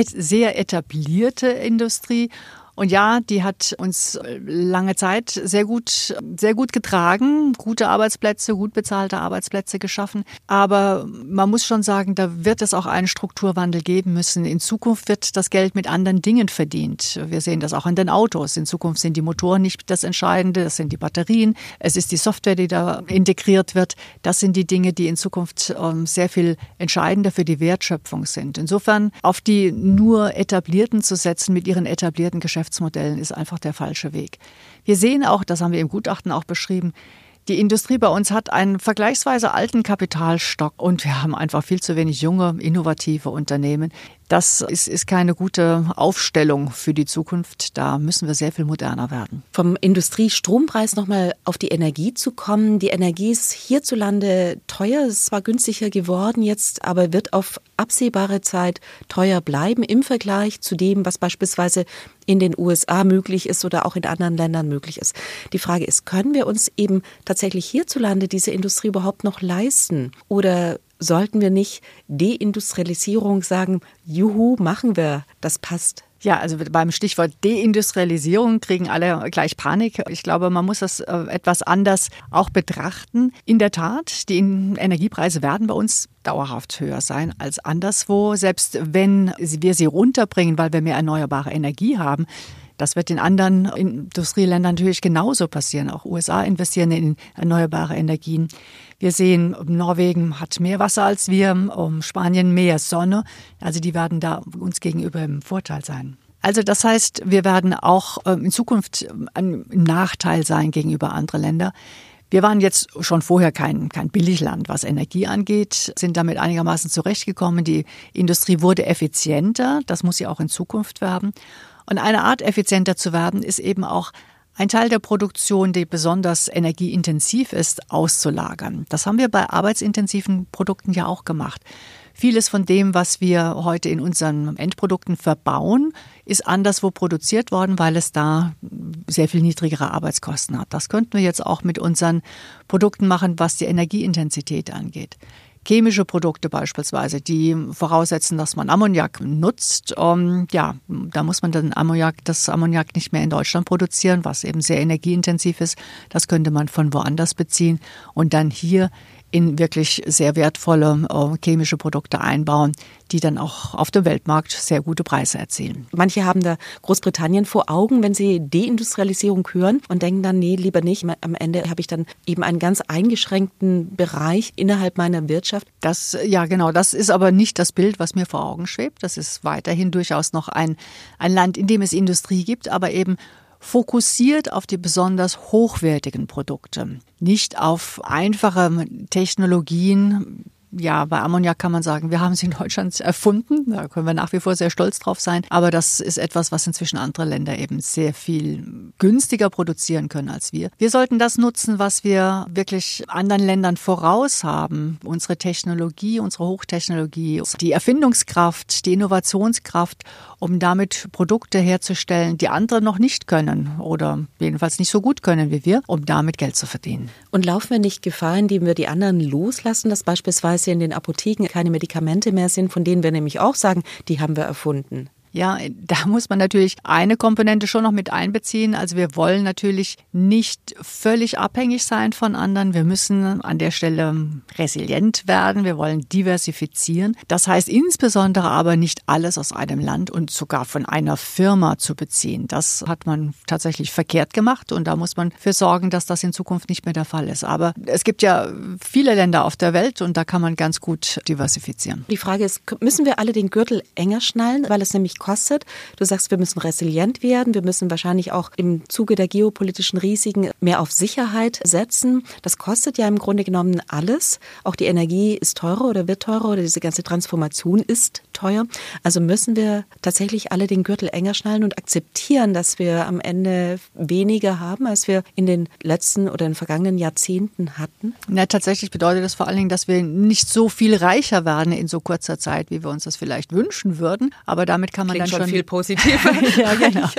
sehr etablierte Industrie. Und ja, die hat uns lange Zeit sehr gut, sehr gut getragen, gute Arbeitsplätze, gut bezahlte Arbeitsplätze geschaffen. Aber man muss schon sagen, da wird es auch einen Strukturwandel geben müssen. In Zukunft wird das Geld mit anderen Dingen verdient. Wir sehen das auch an den Autos. In Zukunft sind die Motoren nicht das Entscheidende, das sind die Batterien. Es ist die Software, die da integriert wird. Das sind die Dinge, die in Zukunft ähm, sehr viel entscheidender für die Wertschöpfung sind. Insofern auf die nur etablierten zu setzen mit ihren etablierten Geschäftsmodellen ist einfach der falsche Weg. Wir sehen auch, das haben wir im Gutachten auch beschrieben, die Industrie bei uns hat einen vergleichsweise alten Kapitalstock und wir haben einfach viel zu wenig junge, innovative Unternehmen, das ist, ist keine gute Aufstellung für die Zukunft. Da müssen wir sehr viel moderner werden. Vom Industriestrompreis nochmal auf die Energie zu kommen. Die Energie ist hierzulande teuer. Ist zwar günstiger geworden jetzt, aber wird auf absehbare Zeit teuer bleiben im Vergleich zu dem, was beispielsweise in den USA möglich ist oder auch in anderen Ländern möglich ist. Die Frage ist, können wir uns eben tatsächlich hierzulande diese Industrie überhaupt noch leisten? Oder sollten wir nicht Deindustrialisierung sagen, juhu, machen wir, das passt. Ja, also beim Stichwort Deindustrialisierung kriegen alle gleich Panik. Ich glaube, man muss das äh, etwas anders auch betrachten. In der Tat, die Energiepreise werden bei uns dauerhaft höher sein als anderswo. Selbst wenn wir sie runterbringen, weil wir mehr erneuerbare Energie haben, das wird in anderen Industrieländern natürlich genauso passieren. Auch USA investieren in erneuerbare Energien. Wir sehen, Norwegen hat mehr Wasser als wir, Spanien mehr Sonne. Also die werden da uns gegenüber im Vorteil sein. Also das heißt, wir werden auch ähm, in Zukunft ein Nachteil sein gegenüber anderen Ländern. Wir waren jetzt schon vorher kein, kein Billigland, was Energie angeht, sind damit einigermaßen zurechtgekommen. Die Industrie wurde effizienter, das muss sie auch in Zukunft werden. Und eine Art, effizienter zu werden, ist eben auch ein Teil der Produktion, die besonders energieintensiv ist, auszulagern. Das haben wir bei arbeitsintensiven Produkten ja auch gemacht. Vieles von dem, was wir heute in unseren Endprodukten verbauen, ist anderswo produziert worden, weil es da sehr viel niedrigere Arbeitskosten hat. Das könnten wir jetzt auch mit unseren Produkten machen, was die Energieintensität angeht chemische Produkte beispielsweise, die voraussetzen, dass man Ammoniak nutzt. Ähm, ja, da muss man dann Ammoniak, das Ammoniak nicht mehr in Deutschland produzieren, was eben sehr energieintensiv ist. Das könnte man von woanders beziehen und dann hier in wirklich sehr wertvolle äh, chemische Produkte einbauen, die dann auch auf dem Weltmarkt sehr gute Preise erzielen. Manche haben da Großbritannien vor Augen, wenn sie Deindustrialisierung hören und denken dann, nee, lieber nicht. Am Ende habe ich dann eben einen ganz eingeschränkten Bereich innerhalb meiner Wirtschaft. Das, ja, genau. Das ist aber nicht das Bild, was mir vor Augen schwebt. Das ist weiterhin durchaus noch ein, ein Land, in dem es Industrie gibt, aber eben fokussiert auf die besonders hochwertigen Produkte, nicht auf einfache Technologien, ja, bei Ammoniak kann man sagen, wir haben sie in Deutschland erfunden. Da können wir nach wie vor sehr stolz drauf sein. Aber das ist etwas, was inzwischen andere Länder eben sehr viel günstiger produzieren können als wir. Wir sollten das nutzen, was wir wirklich anderen Ländern voraus haben. Unsere Technologie, unsere Hochtechnologie, die Erfindungskraft, die Innovationskraft, um damit Produkte herzustellen, die andere noch nicht können oder jedenfalls nicht so gut können wie wir, um damit Geld zu verdienen. Und laufen wir nicht Gefahr, indem wir die anderen loslassen, dass beispielsweise in den Apotheken keine Medikamente mehr sind, von denen wir nämlich auch sagen, die haben wir erfunden. Ja, da muss man natürlich eine Komponente schon noch mit einbeziehen. Also wir wollen natürlich nicht völlig abhängig sein von anderen. Wir müssen an der Stelle resilient werden. Wir wollen diversifizieren. Das heißt insbesondere aber nicht alles aus einem Land und sogar von einer Firma zu beziehen. Das hat man tatsächlich verkehrt gemacht und da muss man für sorgen, dass das in Zukunft nicht mehr der Fall ist. Aber es gibt ja viele Länder auf der Welt und da kann man ganz gut diversifizieren. Die Frage ist, müssen wir alle den Gürtel enger schnallen, weil es nämlich kostet. Du sagst, wir müssen resilient werden. Wir müssen wahrscheinlich auch im Zuge der geopolitischen Risiken mehr auf Sicherheit setzen. Das kostet ja im Grunde genommen alles. Auch die Energie ist teurer oder wird teurer oder diese ganze Transformation ist teuer. Also müssen wir tatsächlich alle den Gürtel enger schnallen und akzeptieren, dass wir am Ende weniger haben, als wir in den letzten oder in den vergangenen Jahrzehnten hatten? Ja, tatsächlich bedeutet das vor allen Dingen, dass wir nicht so viel reicher werden in so kurzer Zeit, wie wir uns das vielleicht wünschen würden. Aber damit kann man man dann schon, schon viel positiver. ja, genau.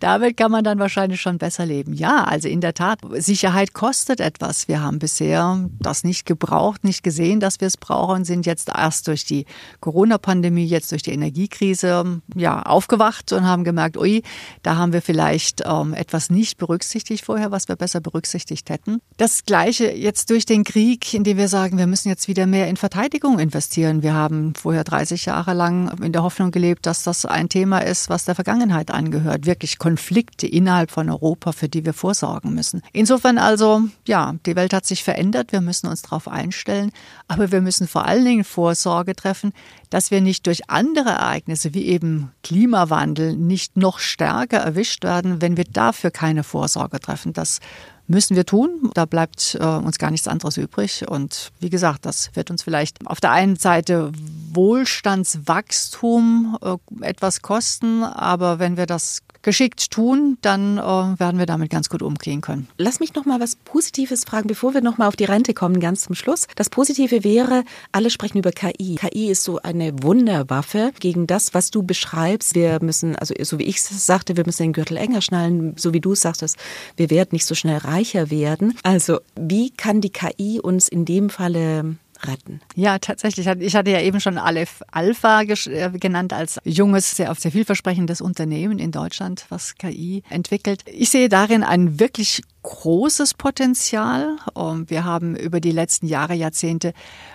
Damit kann man dann wahrscheinlich schon besser leben. Ja, also in der Tat, Sicherheit kostet etwas. Wir haben bisher das nicht gebraucht, nicht gesehen, dass wir es brauchen, sind jetzt erst durch die Corona-Pandemie, jetzt durch die Energiekrise, ja, aufgewacht und haben gemerkt, ui, da haben wir vielleicht ähm, etwas nicht berücksichtigt vorher, was wir besser berücksichtigt hätten. Das Gleiche jetzt durch den Krieg, in dem wir sagen, wir müssen jetzt wieder mehr in Verteidigung investieren. Wir haben vorher 30 Jahre lang in der Hoffnung gelebt, dass das ein Thema ist, was der Vergangenheit angehört. Wirklich Konflikte innerhalb von Europa, für die wir vorsorgen müssen. Insofern also, ja, die Welt hat sich verändert. Wir müssen uns darauf einstellen. Aber wir müssen vor allen Dingen Vorsorge treffen, dass wir nicht durch andere Ereignisse wie eben Klimawandel nicht noch stärker erwischt werden, wenn wir dafür keine Vorsorge treffen. Das müssen wir tun. Da bleibt äh, uns gar nichts anderes übrig. Und wie gesagt, das wird uns vielleicht auf der einen Seite Wohlstandswachstum äh, etwas kosten, aber wenn wir das geschickt tun, dann äh, werden wir damit ganz gut umgehen können. Lass mich noch mal was Positives fragen, bevor wir noch mal auf die Rente kommen, ganz zum Schluss. Das Positive wäre, alle sprechen über KI. KI ist so eine Wunderwaffe gegen das, was du beschreibst. Wir müssen, also so wie ich es sagte, wir müssen den Gürtel enger schnallen, so wie du sagtest, wir werden nicht so schnell reicher werden. Also wie kann die KI uns in dem Falle retten. Ja, tatsächlich. Ich hatte ja eben schon Aleph Alpha äh, genannt als junges, sehr, sehr vielversprechendes Unternehmen in Deutschland, was KI entwickelt. Ich sehe darin ein wirklich großes Potenzial. Wir haben über die letzten Jahre, Jahrzehnte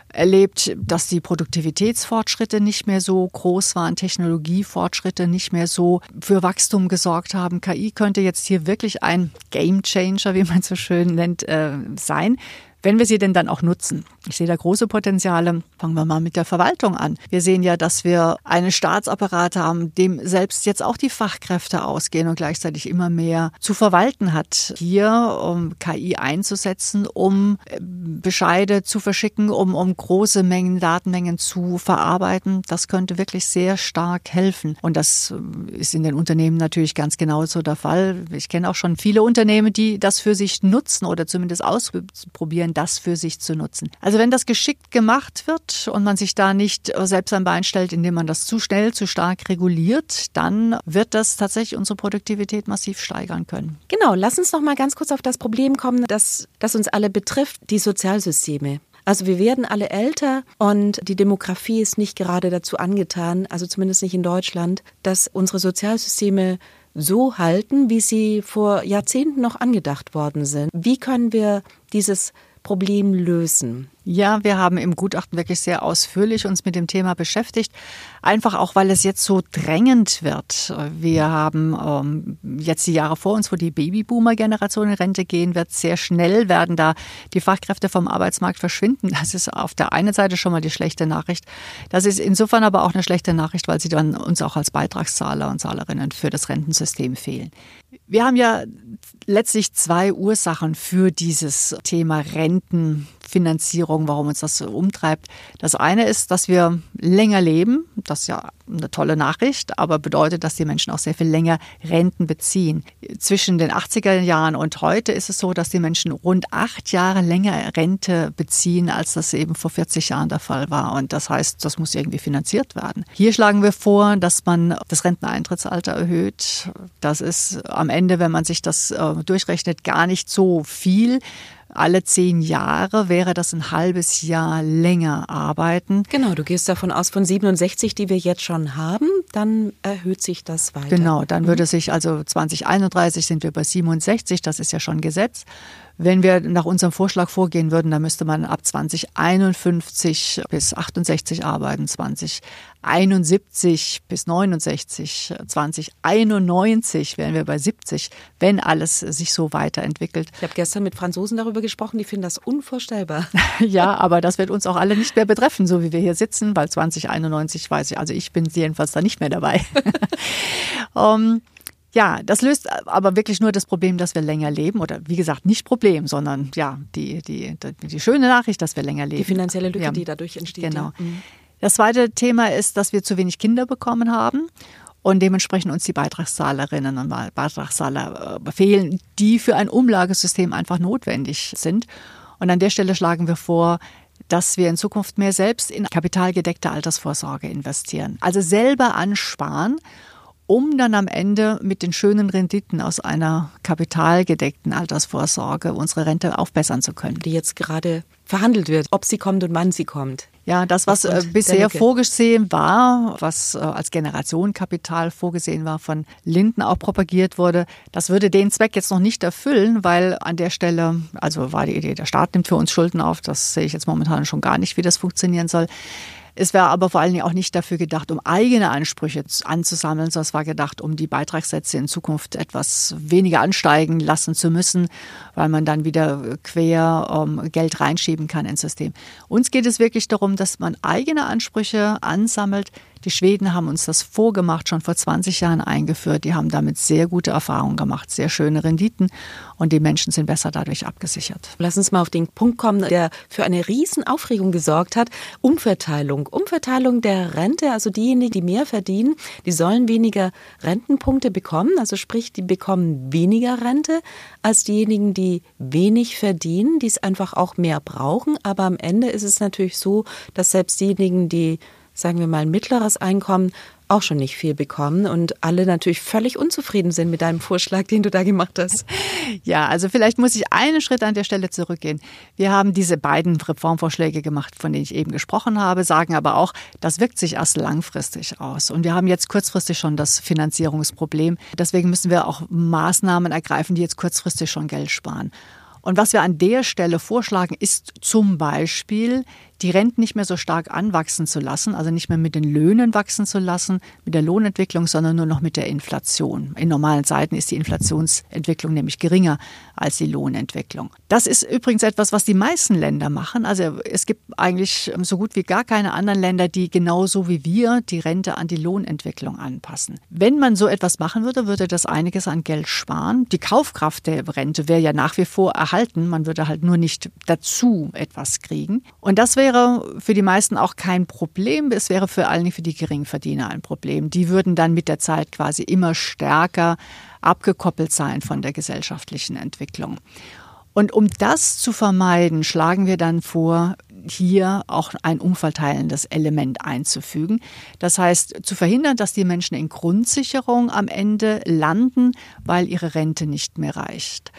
erlebt, dass die Produktivitätsfortschritte nicht mehr so groß waren, Technologiefortschritte nicht mehr so für Wachstum gesorgt haben. KI könnte jetzt hier wirklich ein Game Changer, wie man so schön nennt, äh, sein wenn wir sie denn dann auch nutzen. Ich sehe da große Potenziale. Fangen wir mal mit der Verwaltung an. Wir sehen ja, dass wir einen Staatsapparat haben, dem selbst jetzt auch die Fachkräfte ausgehen und gleichzeitig immer mehr zu verwalten hat. Hier um KI einzusetzen, um äh, Bescheide zu verschicken, um, um große Mengen, Datenmengen zu verarbeiten. Das könnte wirklich sehr stark helfen. Und das äh, ist in den Unternehmen natürlich ganz genauso der Fall. Ich kenne auch schon viele Unternehmen, die das für sich nutzen oder zumindest ausprobieren das für sich zu nutzen. Also wenn das geschickt gemacht wird und man sich da nicht äh, selbst ein Bein stellt, indem man das zu schnell, zu stark reguliert, dann wird das tatsächlich unsere Produktivität massiv steigern können. Genau, lass uns noch mal ganz kurz auf das Problem kommen, das, das uns alle betrifft, die Sozialsysteme. Also wir werden alle älter und die Demografie ist nicht gerade dazu angetan, also zumindest nicht in Deutschland, dass unsere Sozialsysteme so halten, wie sie vor Jahrzehnten noch angedacht worden sind. Wie können wir dieses Problem lösen? Ja, wir haben im Gutachten wirklich sehr ausführlich uns mit dem Thema beschäftigt. Einfach auch, weil es jetzt so drängend wird. Wir haben ähm, jetzt die Jahre vor uns, wo die Babyboomer-Generation in Rente gehen wird. Sehr schnell werden da die Fachkräfte vom Arbeitsmarkt verschwinden. Das ist auf der einen Seite schon mal die schlechte Nachricht. Das ist insofern aber auch eine schlechte Nachricht, weil sie dann uns auch als Beitragszahler und Zahlerinnen für das Rentensystem fehlen. Wir haben ja letztlich zwei Ursachen für dieses Thema Rentenfinanzierung, warum uns das so umtreibt. Das eine ist, dass wir länger leben. Das ist ja eine tolle Nachricht, aber bedeutet, dass die Menschen auch sehr viel länger Renten beziehen. Zwischen den 80er Jahren und heute ist es so, dass die Menschen rund acht Jahre länger Rente beziehen, als das eben vor 40 Jahren der Fall war. Und das heißt, das muss irgendwie finanziert werden. Hier schlagen wir vor, dass man das Renteneintrittsalter erhöht. Das ist am Ende, wenn man sich das äh, durchrechnet, gar nicht so viel alle zehn Jahre wäre das ein halbes Jahr länger arbeiten. Genau, du gehst davon aus, von 67, die wir jetzt schon haben, dann erhöht sich das weiter. Genau, dann würde mhm. sich also 2031 sind wir bei 67, das ist ja schon Gesetz. Wenn wir nach unserem Vorschlag vorgehen würden, dann müsste man ab 2051 bis 68 arbeiten, 2071 bis 69, 2091 wären wir bei 70, wenn alles sich so weiterentwickelt. Ich habe gestern mit Franzosen darüber gesprochen, die finden das unvorstellbar. ja, aber das wird uns auch alle nicht mehr betreffen, so wie wir hier sitzen, weil 2091 weiß ich, also ich bin jedenfalls da nicht mehr dabei. um, Ja, das löst aber wirklich nur das Problem, dass wir länger leben. Oder wie gesagt, nicht Problem, sondern ja, die, die, die, die schöne Nachricht, dass wir länger leben. Die finanzielle Lücke, ja. die dadurch entsteht. Genau. Ja. Mhm. Das zweite Thema ist, dass wir zu wenig Kinder bekommen haben und dementsprechend uns die Beitragszahlerinnen und Beitragszahler äh, fehlen, die für ein Umlagesystem einfach notwendig sind. Und an der Stelle schlagen wir vor, dass wir in Zukunft mehr selbst in kapitalgedeckte Altersvorsorge investieren. Also selber ansparen um dann am Ende mit den schönen Renditen aus einer kapitalgedeckten Altersvorsorge unsere Rente aufbessern zu können. Die jetzt gerade verhandelt wird, ob sie kommt und wann sie kommt. Ja, das, was äh, bisher vorgesehen war, was äh, als Generationenkapital vorgesehen war, von Linden auch propagiert wurde, das würde den Zweck jetzt noch nicht erfüllen, weil an der Stelle, also war die Idee, der Staat nimmt für uns Schulden auf, das sehe ich jetzt momentan schon gar nicht, wie das funktionieren soll. Es wäre aber vor allen Dingen auch nicht dafür gedacht, um eigene Ansprüche anzusammeln, sondern es war gedacht, um die Beitragssätze in Zukunft etwas weniger ansteigen lassen zu müssen, weil man dann wieder quer ähm, Geld reinschieben kann ins System. Uns geht es wirklich darum, dass man eigene Ansprüche ansammelt, die Schweden haben uns das vorgemacht, schon vor 20 Jahren eingeführt. Die haben damit sehr gute Erfahrungen gemacht, sehr schöne Renditen und die Menschen sind besser dadurch abgesichert. Lass uns mal auf den Punkt kommen, der für eine Riesenaufregung gesorgt hat. Umverteilung. Umverteilung der Rente, also diejenigen, die mehr verdienen, die sollen weniger Rentenpunkte bekommen. Also sprich, die bekommen weniger Rente als diejenigen, die wenig verdienen, die es einfach auch mehr brauchen. Aber am Ende ist es natürlich so, dass selbst diejenigen, die sagen wir mal, ein mittleres Einkommen auch schon nicht viel bekommen und alle natürlich völlig unzufrieden sind mit deinem Vorschlag, den du da gemacht hast. Ja, also vielleicht muss ich einen Schritt an der Stelle zurückgehen. Wir haben diese beiden Reformvorschläge gemacht, von denen ich eben gesprochen habe, sagen aber auch, das wirkt sich erst langfristig aus. Und wir haben jetzt kurzfristig schon das Finanzierungsproblem. Deswegen müssen wir auch Maßnahmen ergreifen, die jetzt kurzfristig schon Geld sparen. Und was wir an der Stelle vorschlagen, ist zum Beispiel die Renten nicht mehr so stark anwachsen zu lassen, also nicht mehr mit den Löhnen wachsen zu lassen, mit der Lohnentwicklung, sondern nur noch mit der Inflation. In normalen Zeiten ist die Inflationsentwicklung nämlich geringer als die Lohnentwicklung. Das ist übrigens etwas, was die meisten Länder machen. Also es gibt eigentlich so gut wie gar keine anderen Länder, die genauso wie wir die Rente an die Lohnentwicklung anpassen. Wenn man so etwas machen würde, würde das einiges an Geld sparen. Die Kaufkraft der Rente wäre ja nach wie vor erhalten. Man würde halt nur nicht dazu etwas kriegen. Und das wäre wäre für die meisten auch kein Problem. Es wäre vor allen Dingen für die Geringverdiener ein Problem. Die würden dann mit der Zeit quasi immer stärker abgekoppelt sein von der gesellschaftlichen Entwicklung. Und um das zu vermeiden, schlagen wir dann vor, hier auch ein umverteilendes Element einzufügen. Das heißt, zu verhindern, dass die Menschen in Grundsicherung am Ende landen, weil ihre Rente nicht mehr reicht.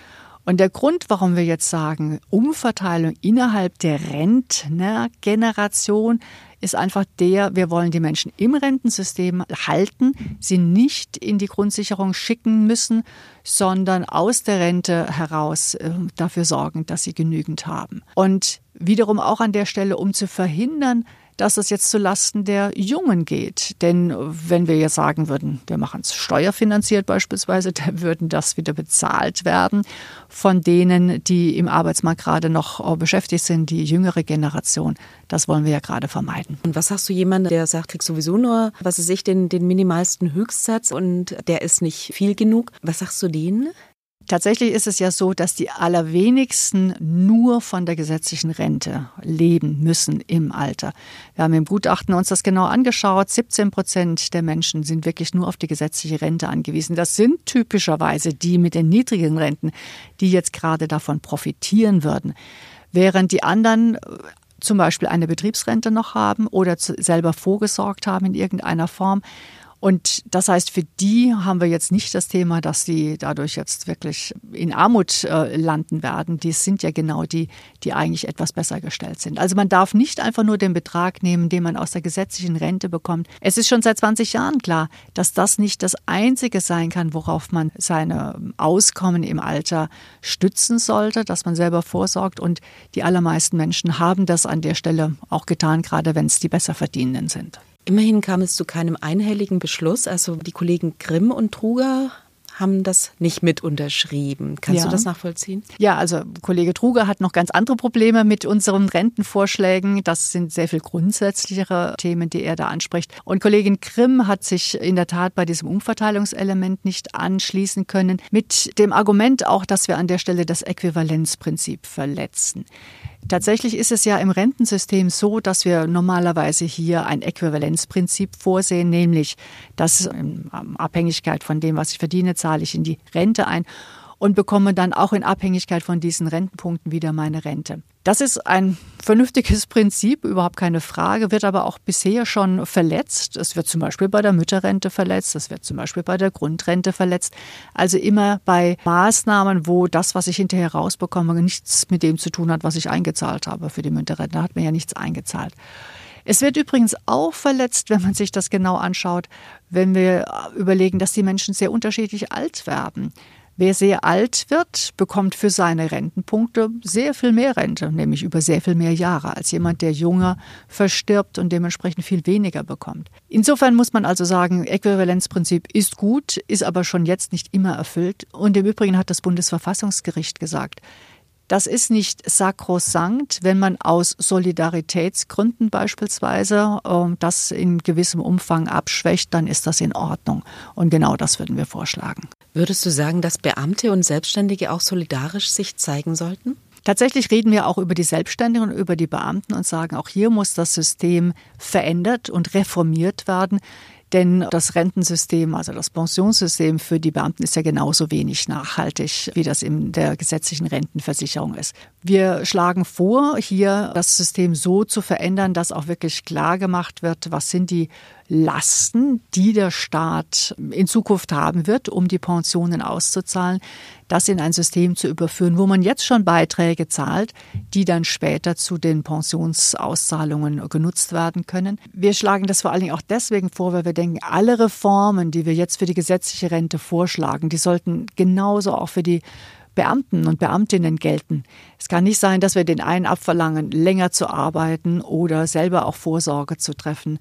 Und der Grund, warum wir jetzt sagen, Umverteilung innerhalb der Rentnergeneration, ist einfach der, wir wollen die Menschen im Rentensystem halten, sie nicht in die Grundsicherung schicken müssen, sondern aus der Rente heraus äh, dafür sorgen, dass sie genügend haben. Und wiederum auch an der Stelle, um zu verhindern, dass es jetzt zulasten der Jungen geht. Denn wenn wir jetzt sagen würden, wir machen es steuerfinanziert beispielsweise, dann würden das wieder bezahlt werden von denen, die im Arbeitsmarkt gerade noch beschäftigt sind, die jüngere Generation. Das wollen wir ja gerade vermeiden. Und was sagst du jemandem, der sagt, krieg sowieso nur, was weiß ich, den, den minimalsten Höchstsatz und der ist nicht viel genug? Was sagst du denen? Tatsächlich ist es ja so, dass die allerwenigsten nur von der gesetzlichen Rente leben müssen im Alter. Wir haben im Gutachten uns das genau angeschaut. 17 Prozent der Menschen sind wirklich nur auf die gesetzliche Rente angewiesen. Das sind typischerweise die mit den niedrigen Renten, die jetzt gerade davon profitieren würden. Während die anderen äh, zum Beispiel eine Betriebsrente noch haben oder selber vorgesorgt haben in irgendeiner Form und das heißt, für die haben wir jetzt nicht das Thema, dass sie dadurch jetzt wirklich in Armut äh, landen werden. Die sind ja genau die, die eigentlich etwas besser gestellt sind. Also man darf nicht einfach nur den Betrag nehmen, den man aus der gesetzlichen Rente bekommt. Es ist schon seit 20 Jahren klar, dass das nicht das Einzige sein kann, worauf man seine Auskommen im Alter stützen sollte, dass man selber vorsorgt. Und die allermeisten Menschen haben das an der Stelle auch getan, gerade wenn es die Besserverdienenden sind. Immerhin kam es zu keinem einhelligen Beschluss. Also die Kollegen Grimm und Truger haben das nicht mit unterschrieben. Kannst ja. du das nachvollziehen? Ja, also Kollege Truger hat noch ganz andere Probleme mit unseren Rentenvorschlägen. Das sind sehr viel grundsätzlichere Themen, die er da anspricht. Und Kollegin Grimm hat sich in der Tat bei diesem Umverteilungselement nicht anschließen können, mit dem Argument auch, dass wir an der Stelle das Äquivalenzprinzip verletzen. Tatsächlich ist es ja im Rentensystem so, dass wir normalerweise hier ein Äquivalenzprinzip vorsehen, nämlich dass in Abhängigkeit von dem, was ich verdiene, zahle ich in die Rente ein. Und bekomme dann auch in Abhängigkeit von diesen Rentenpunkten wieder meine Rente. Das ist ein vernünftiges Prinzip, überhaupt keine Frage, wird aber auch bisher schon verletzt. Es wird zum Beispiel bei der Mütterrente verletzt, es wird zum Beispiel bei der Grundrente verletzt. Also immer bei Maßnahmen, wo das, was ich hinterher rausbekomme, nichts mit dem zu tun hat, was ich eingezahlt habe für die Mütterrente. Da hat mir ja nichts eingezahlt. Es wird übrigens auch verletzt, wenn man sich das genau anschaut, wenn wir überlegen, dass die Menschen sehr unterschiedlich alt werden. Wer sehr alt wird, bekommt für seine Rentenpunkte sehr viel mehr Rente, nämlich über sehr viel mehr Jahre, als jemand, der jünger verstirbt und dementsprechend viel weniger bekommt. Insofern muss man also sagen, Äquivalenzprinzip ist gut, ist aber schon jetzt nicht immer erfüllt. Und im Übrigen hat das Bundesverfassungsgericht gesagt, das ist nicht sakrosankt, wenn man aus Solidaritätsgründen beispielsweise äh, das in gewissem Umfang abschwächt, dann ist das in Ordnung. Und genau das würden wir vorschlagen. Würdest du sagen, dass Beamte und Selbstständige auch solidarisch sich zeigen sollten? Tatsächlich reden wir auch über die Selbstständigen und über die Beamten und sagen, auch hier muss das System verändert und reformiert werden. Denn das Rentensystem, also das Pensionssystem für die Beamten ist ja genauso wenig nachhaltig, wie das in der gesetzlichen Rentenversicherung ist. Wir schlagen vor, hier das System so zu verändern, dass auch wirklich klar gemacht wird, was sind die Lasten, die der Staat in Zukunft haben wird, um die Pensionen auszuzahlen, das in ein System zu überführen, wo man jetzt schon Beiträge zahlt, die dann später zu den Pensionsauszahlungen genutzt werden können. Wir schlagen das vor allen Dingen auch deswegen vor, weil wir denken, alle Reformen, die wir jetzt für die gesetzliche Rente vorschlagen, die sollten genauso auch für die Beamten und Beamtinnen gelten. Es kann nicht sein, dass wir den einen abverlangen, länger zu arbeiten oder selber auch Vorsorge zu treffen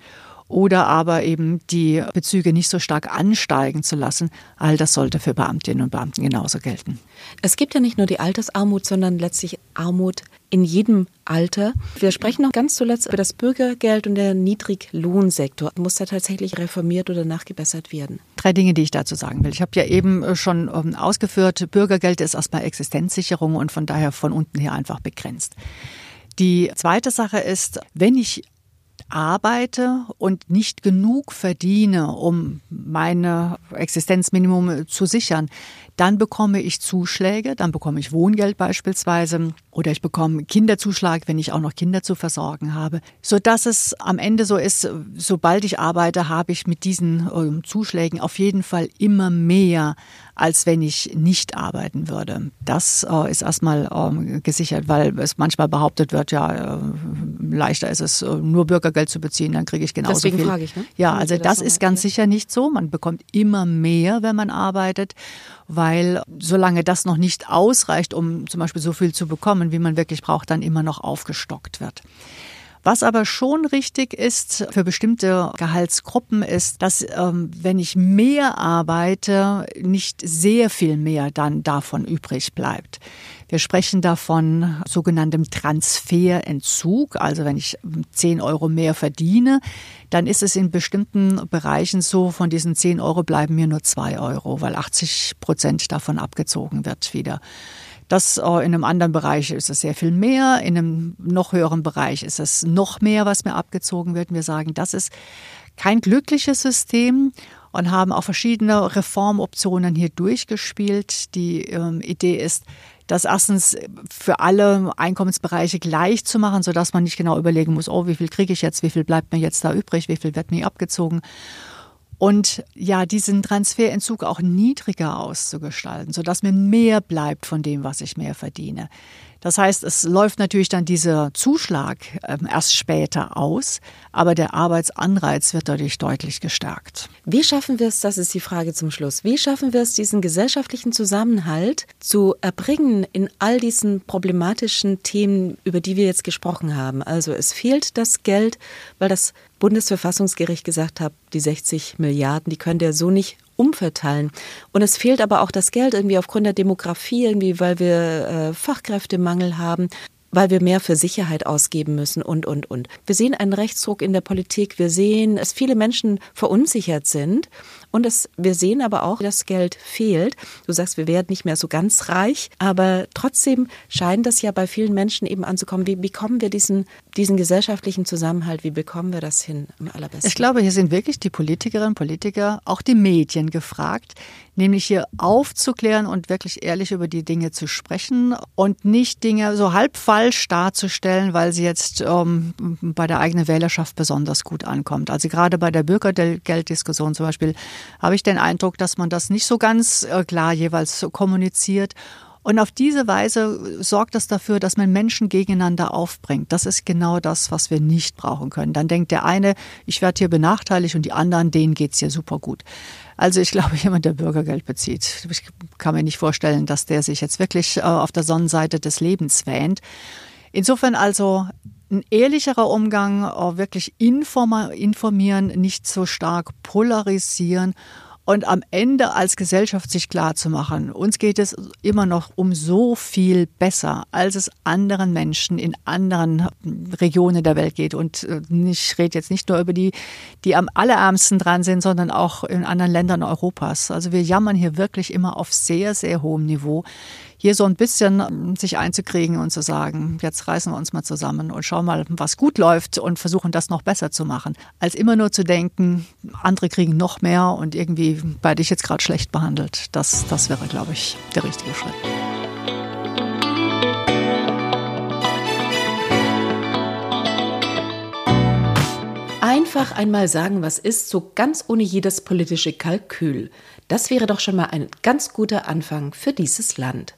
oder aber eben die Bezüge nicht so stark ansteigen zu lassen. All das sollte für Beamtinnen und Beamten genauso gelten. Es gibt ja nicht nur die Altersarmut, sondern letztlich Armut in jedem Alter. Wir sprechen noch ganz zuletzt über das Bürgergeld und der Niedriglohnsektor. Muss da tatsächlich reformiert oder nachgebessert werden? Drei Dinge, die ich dazu sagen will. Ich habe ja eben schon ähm, ausgeführt, Bürgergeld ist erstmal Existenzsicherung und von daher von unten her einfach begrenzt. Die zweite Sache ist, wenn ich arbeite und nicht genug verdiene, um meine Existenzminimum zu sichern, dann bekomme ich Zuschläge, dann bekomme ich Wohngeld beispielsweise oder ich bekomme Kinderzuschlag, wenn ich auch noch Kinder zu versorgen habe, so dass es am Ende so ist, sobald ich arbeite, habe ich mit diesen äh, Zuschlägen auf jeden Fall immer mehr, als wenn ich nicht arbeiten würde. Das äh, ist erstmal äh, gesichert, weil es manchmal behauptet wird, ja, äh, leichter ist es, äh, nur Bürgergeld zu beziehen, dann kriege ich genauso Deswegen viel. frage ich, ne? Ja, also das, das ist ganz sicher nicht so. Man bekommt immer mehr, wenn man arbeitet weil solange das noch nicht ausreicht, um zum Beispiel so viel zu bekommen, wie man wirklich braucht, dann immer noch aufgestockt wird. Was aber schon richtig ist für bestimmte Gehaltsgruppen ist, dass ähm, wenn ich mehr arbeite, nicht sehr viel mehr dann davon übrig bleibt. Wir sprechen davon sogenanntem Transferentzug. Also wenn ich 10 Euro mehr verdiene, dann ist es in bestimmten Bereichen so, von diesen 10 Euro bleiben mir nur 2 Euro, weil 80 Prozent davon abgezogen wird wieder. Das äh, in einem anderen Bereich ist es sehr viel mehr, in einem noch höheren Bereich ist es noch mehr, was mir abgezogen wird. Wir sagen, das ist kein glückliches System und haben auch verschiedene Reformoptionen hier durchgespielt. Die ähm, Idee ist, das erstens für alle Einkommensbereiche gleich zu machen, sodass man nicht genau überlegen muss, oh, wie viel kriege ich jetzt, wie viel bleibt mir jetzt da übrig, wie viel wird mir abgezogen und ja, diesen Transferentzug auch niedriger auszugestalten, sodass mir mehr bleibt von dem, was ich mehr verdiene. Das heißt, es läuft natürlich dann dieser Zuschlag ähm, erst später aus, aber der Arbeitsanreiz wird dadurch deutlich gestärkt. Wie schaffen wir es, das ist die Frage zum Schluss, wie schaffen wir es, diesen gesellschaftlichen Zusammenhalt zu erbringen in all diesen problematischen Themen, über die wir jetzt gesprochen haben? Also es fehlt das Geld, weil das Bundesverfassungsgericht gesagt hat, die 60 Milliarden, die können der so nicht umverteilen. Und es fehlt aber auch das Geld irgendwie aufgrund der Demografie, irgendwie, weil wir äh, Fachkräftemangel haben weil wir mehr für Sicherheit ausgeben müssen und, und, und. Wir sehen einen Rechtsdruck in der Politik. Wir sehen, dass viele Menschen verunsichert sind. Und es, wir sehen aber auch, dass Geld fehlt. Du sagst, wir werden nicht mehr so ganz reich, aber trotzdem scheint das ja bei vielen Menschen eben anzukommen. Wie, wie kommen wir diesen diesen gesellschaftlichen Zusammenhalt, wie bekommen wir das hin am allerbesten? Ich glaube, hier sind wirklich die Politikerinnen Politiker, auch die Medien gefragt, nämlich hier aufzuklären und wirklich ehrlich über die Dinge zu sprechen und nicht Dinge so halb falsch darzustellen, weil sie jetzt ähm, bei der eigenen Wählerschaft besonders gut ankommt. Also gerade bei der Bürgergelddiskussion zum Beispiel habe ich den Eindruck, dass man das nicht so ganz äh, klar jeweils kommuniziert und auf diese Weise sorgt das dafür, dass man Menschen gegeneinander aufbringt. Das ist genau das, was wir nicht brauchen können. Dann denkt der eine, ich werde hier benachteiligt und die anderen, denen geht's hier super gut. Also ich glaube, jemand, der Bürgergeld bezieht, ich kann mir nicht vorstellen, dass der sich jetzt wirklich äh, auf der Sonnenseite des Lebens wähnt. Insofern also ein ehrlicherer Umgang, äh, wirklich informieren, nicht so stark polarisieren und am Ende als Gesellschaft sich klar zu machen, uns geht es immer noch um so viel besser, als es anderen Menschen in anderen Regionen der Welt geht. Und äh, ich rede jetzt nicht nur über die, die am allerärmsten dran sind, sondern auch in anderen Ländern Europas. Also wir jammern hier wirklich immer auf sehr, sehr hohem Niveau hier so ein bisschen ähm, sich einzukriegen und zu sagen, jetzt reißen wir uns mal zusammen und schauen mal, was gut läuft und versuchen das noch besser zu machen, als immer nur zu denken, andere kriegen noch mehr und irgendwie bei dich jetzt gerade schlecht behandelt. Das, das wäre, glaube ich, der richtige Schritt. Einfach einmal sagen, was ist, so ganz ohne jedes politische Kalkül. Das wäre doch schon mal ein ganz guter Anfang für dieses Land.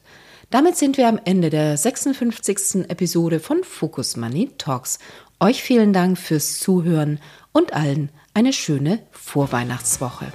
Damit sind wir am Ende der 56. Episode von Focus Money Talks. Euch vielen Dank fürs Zuhören und allen eine schöne Vorweihnachtswoche.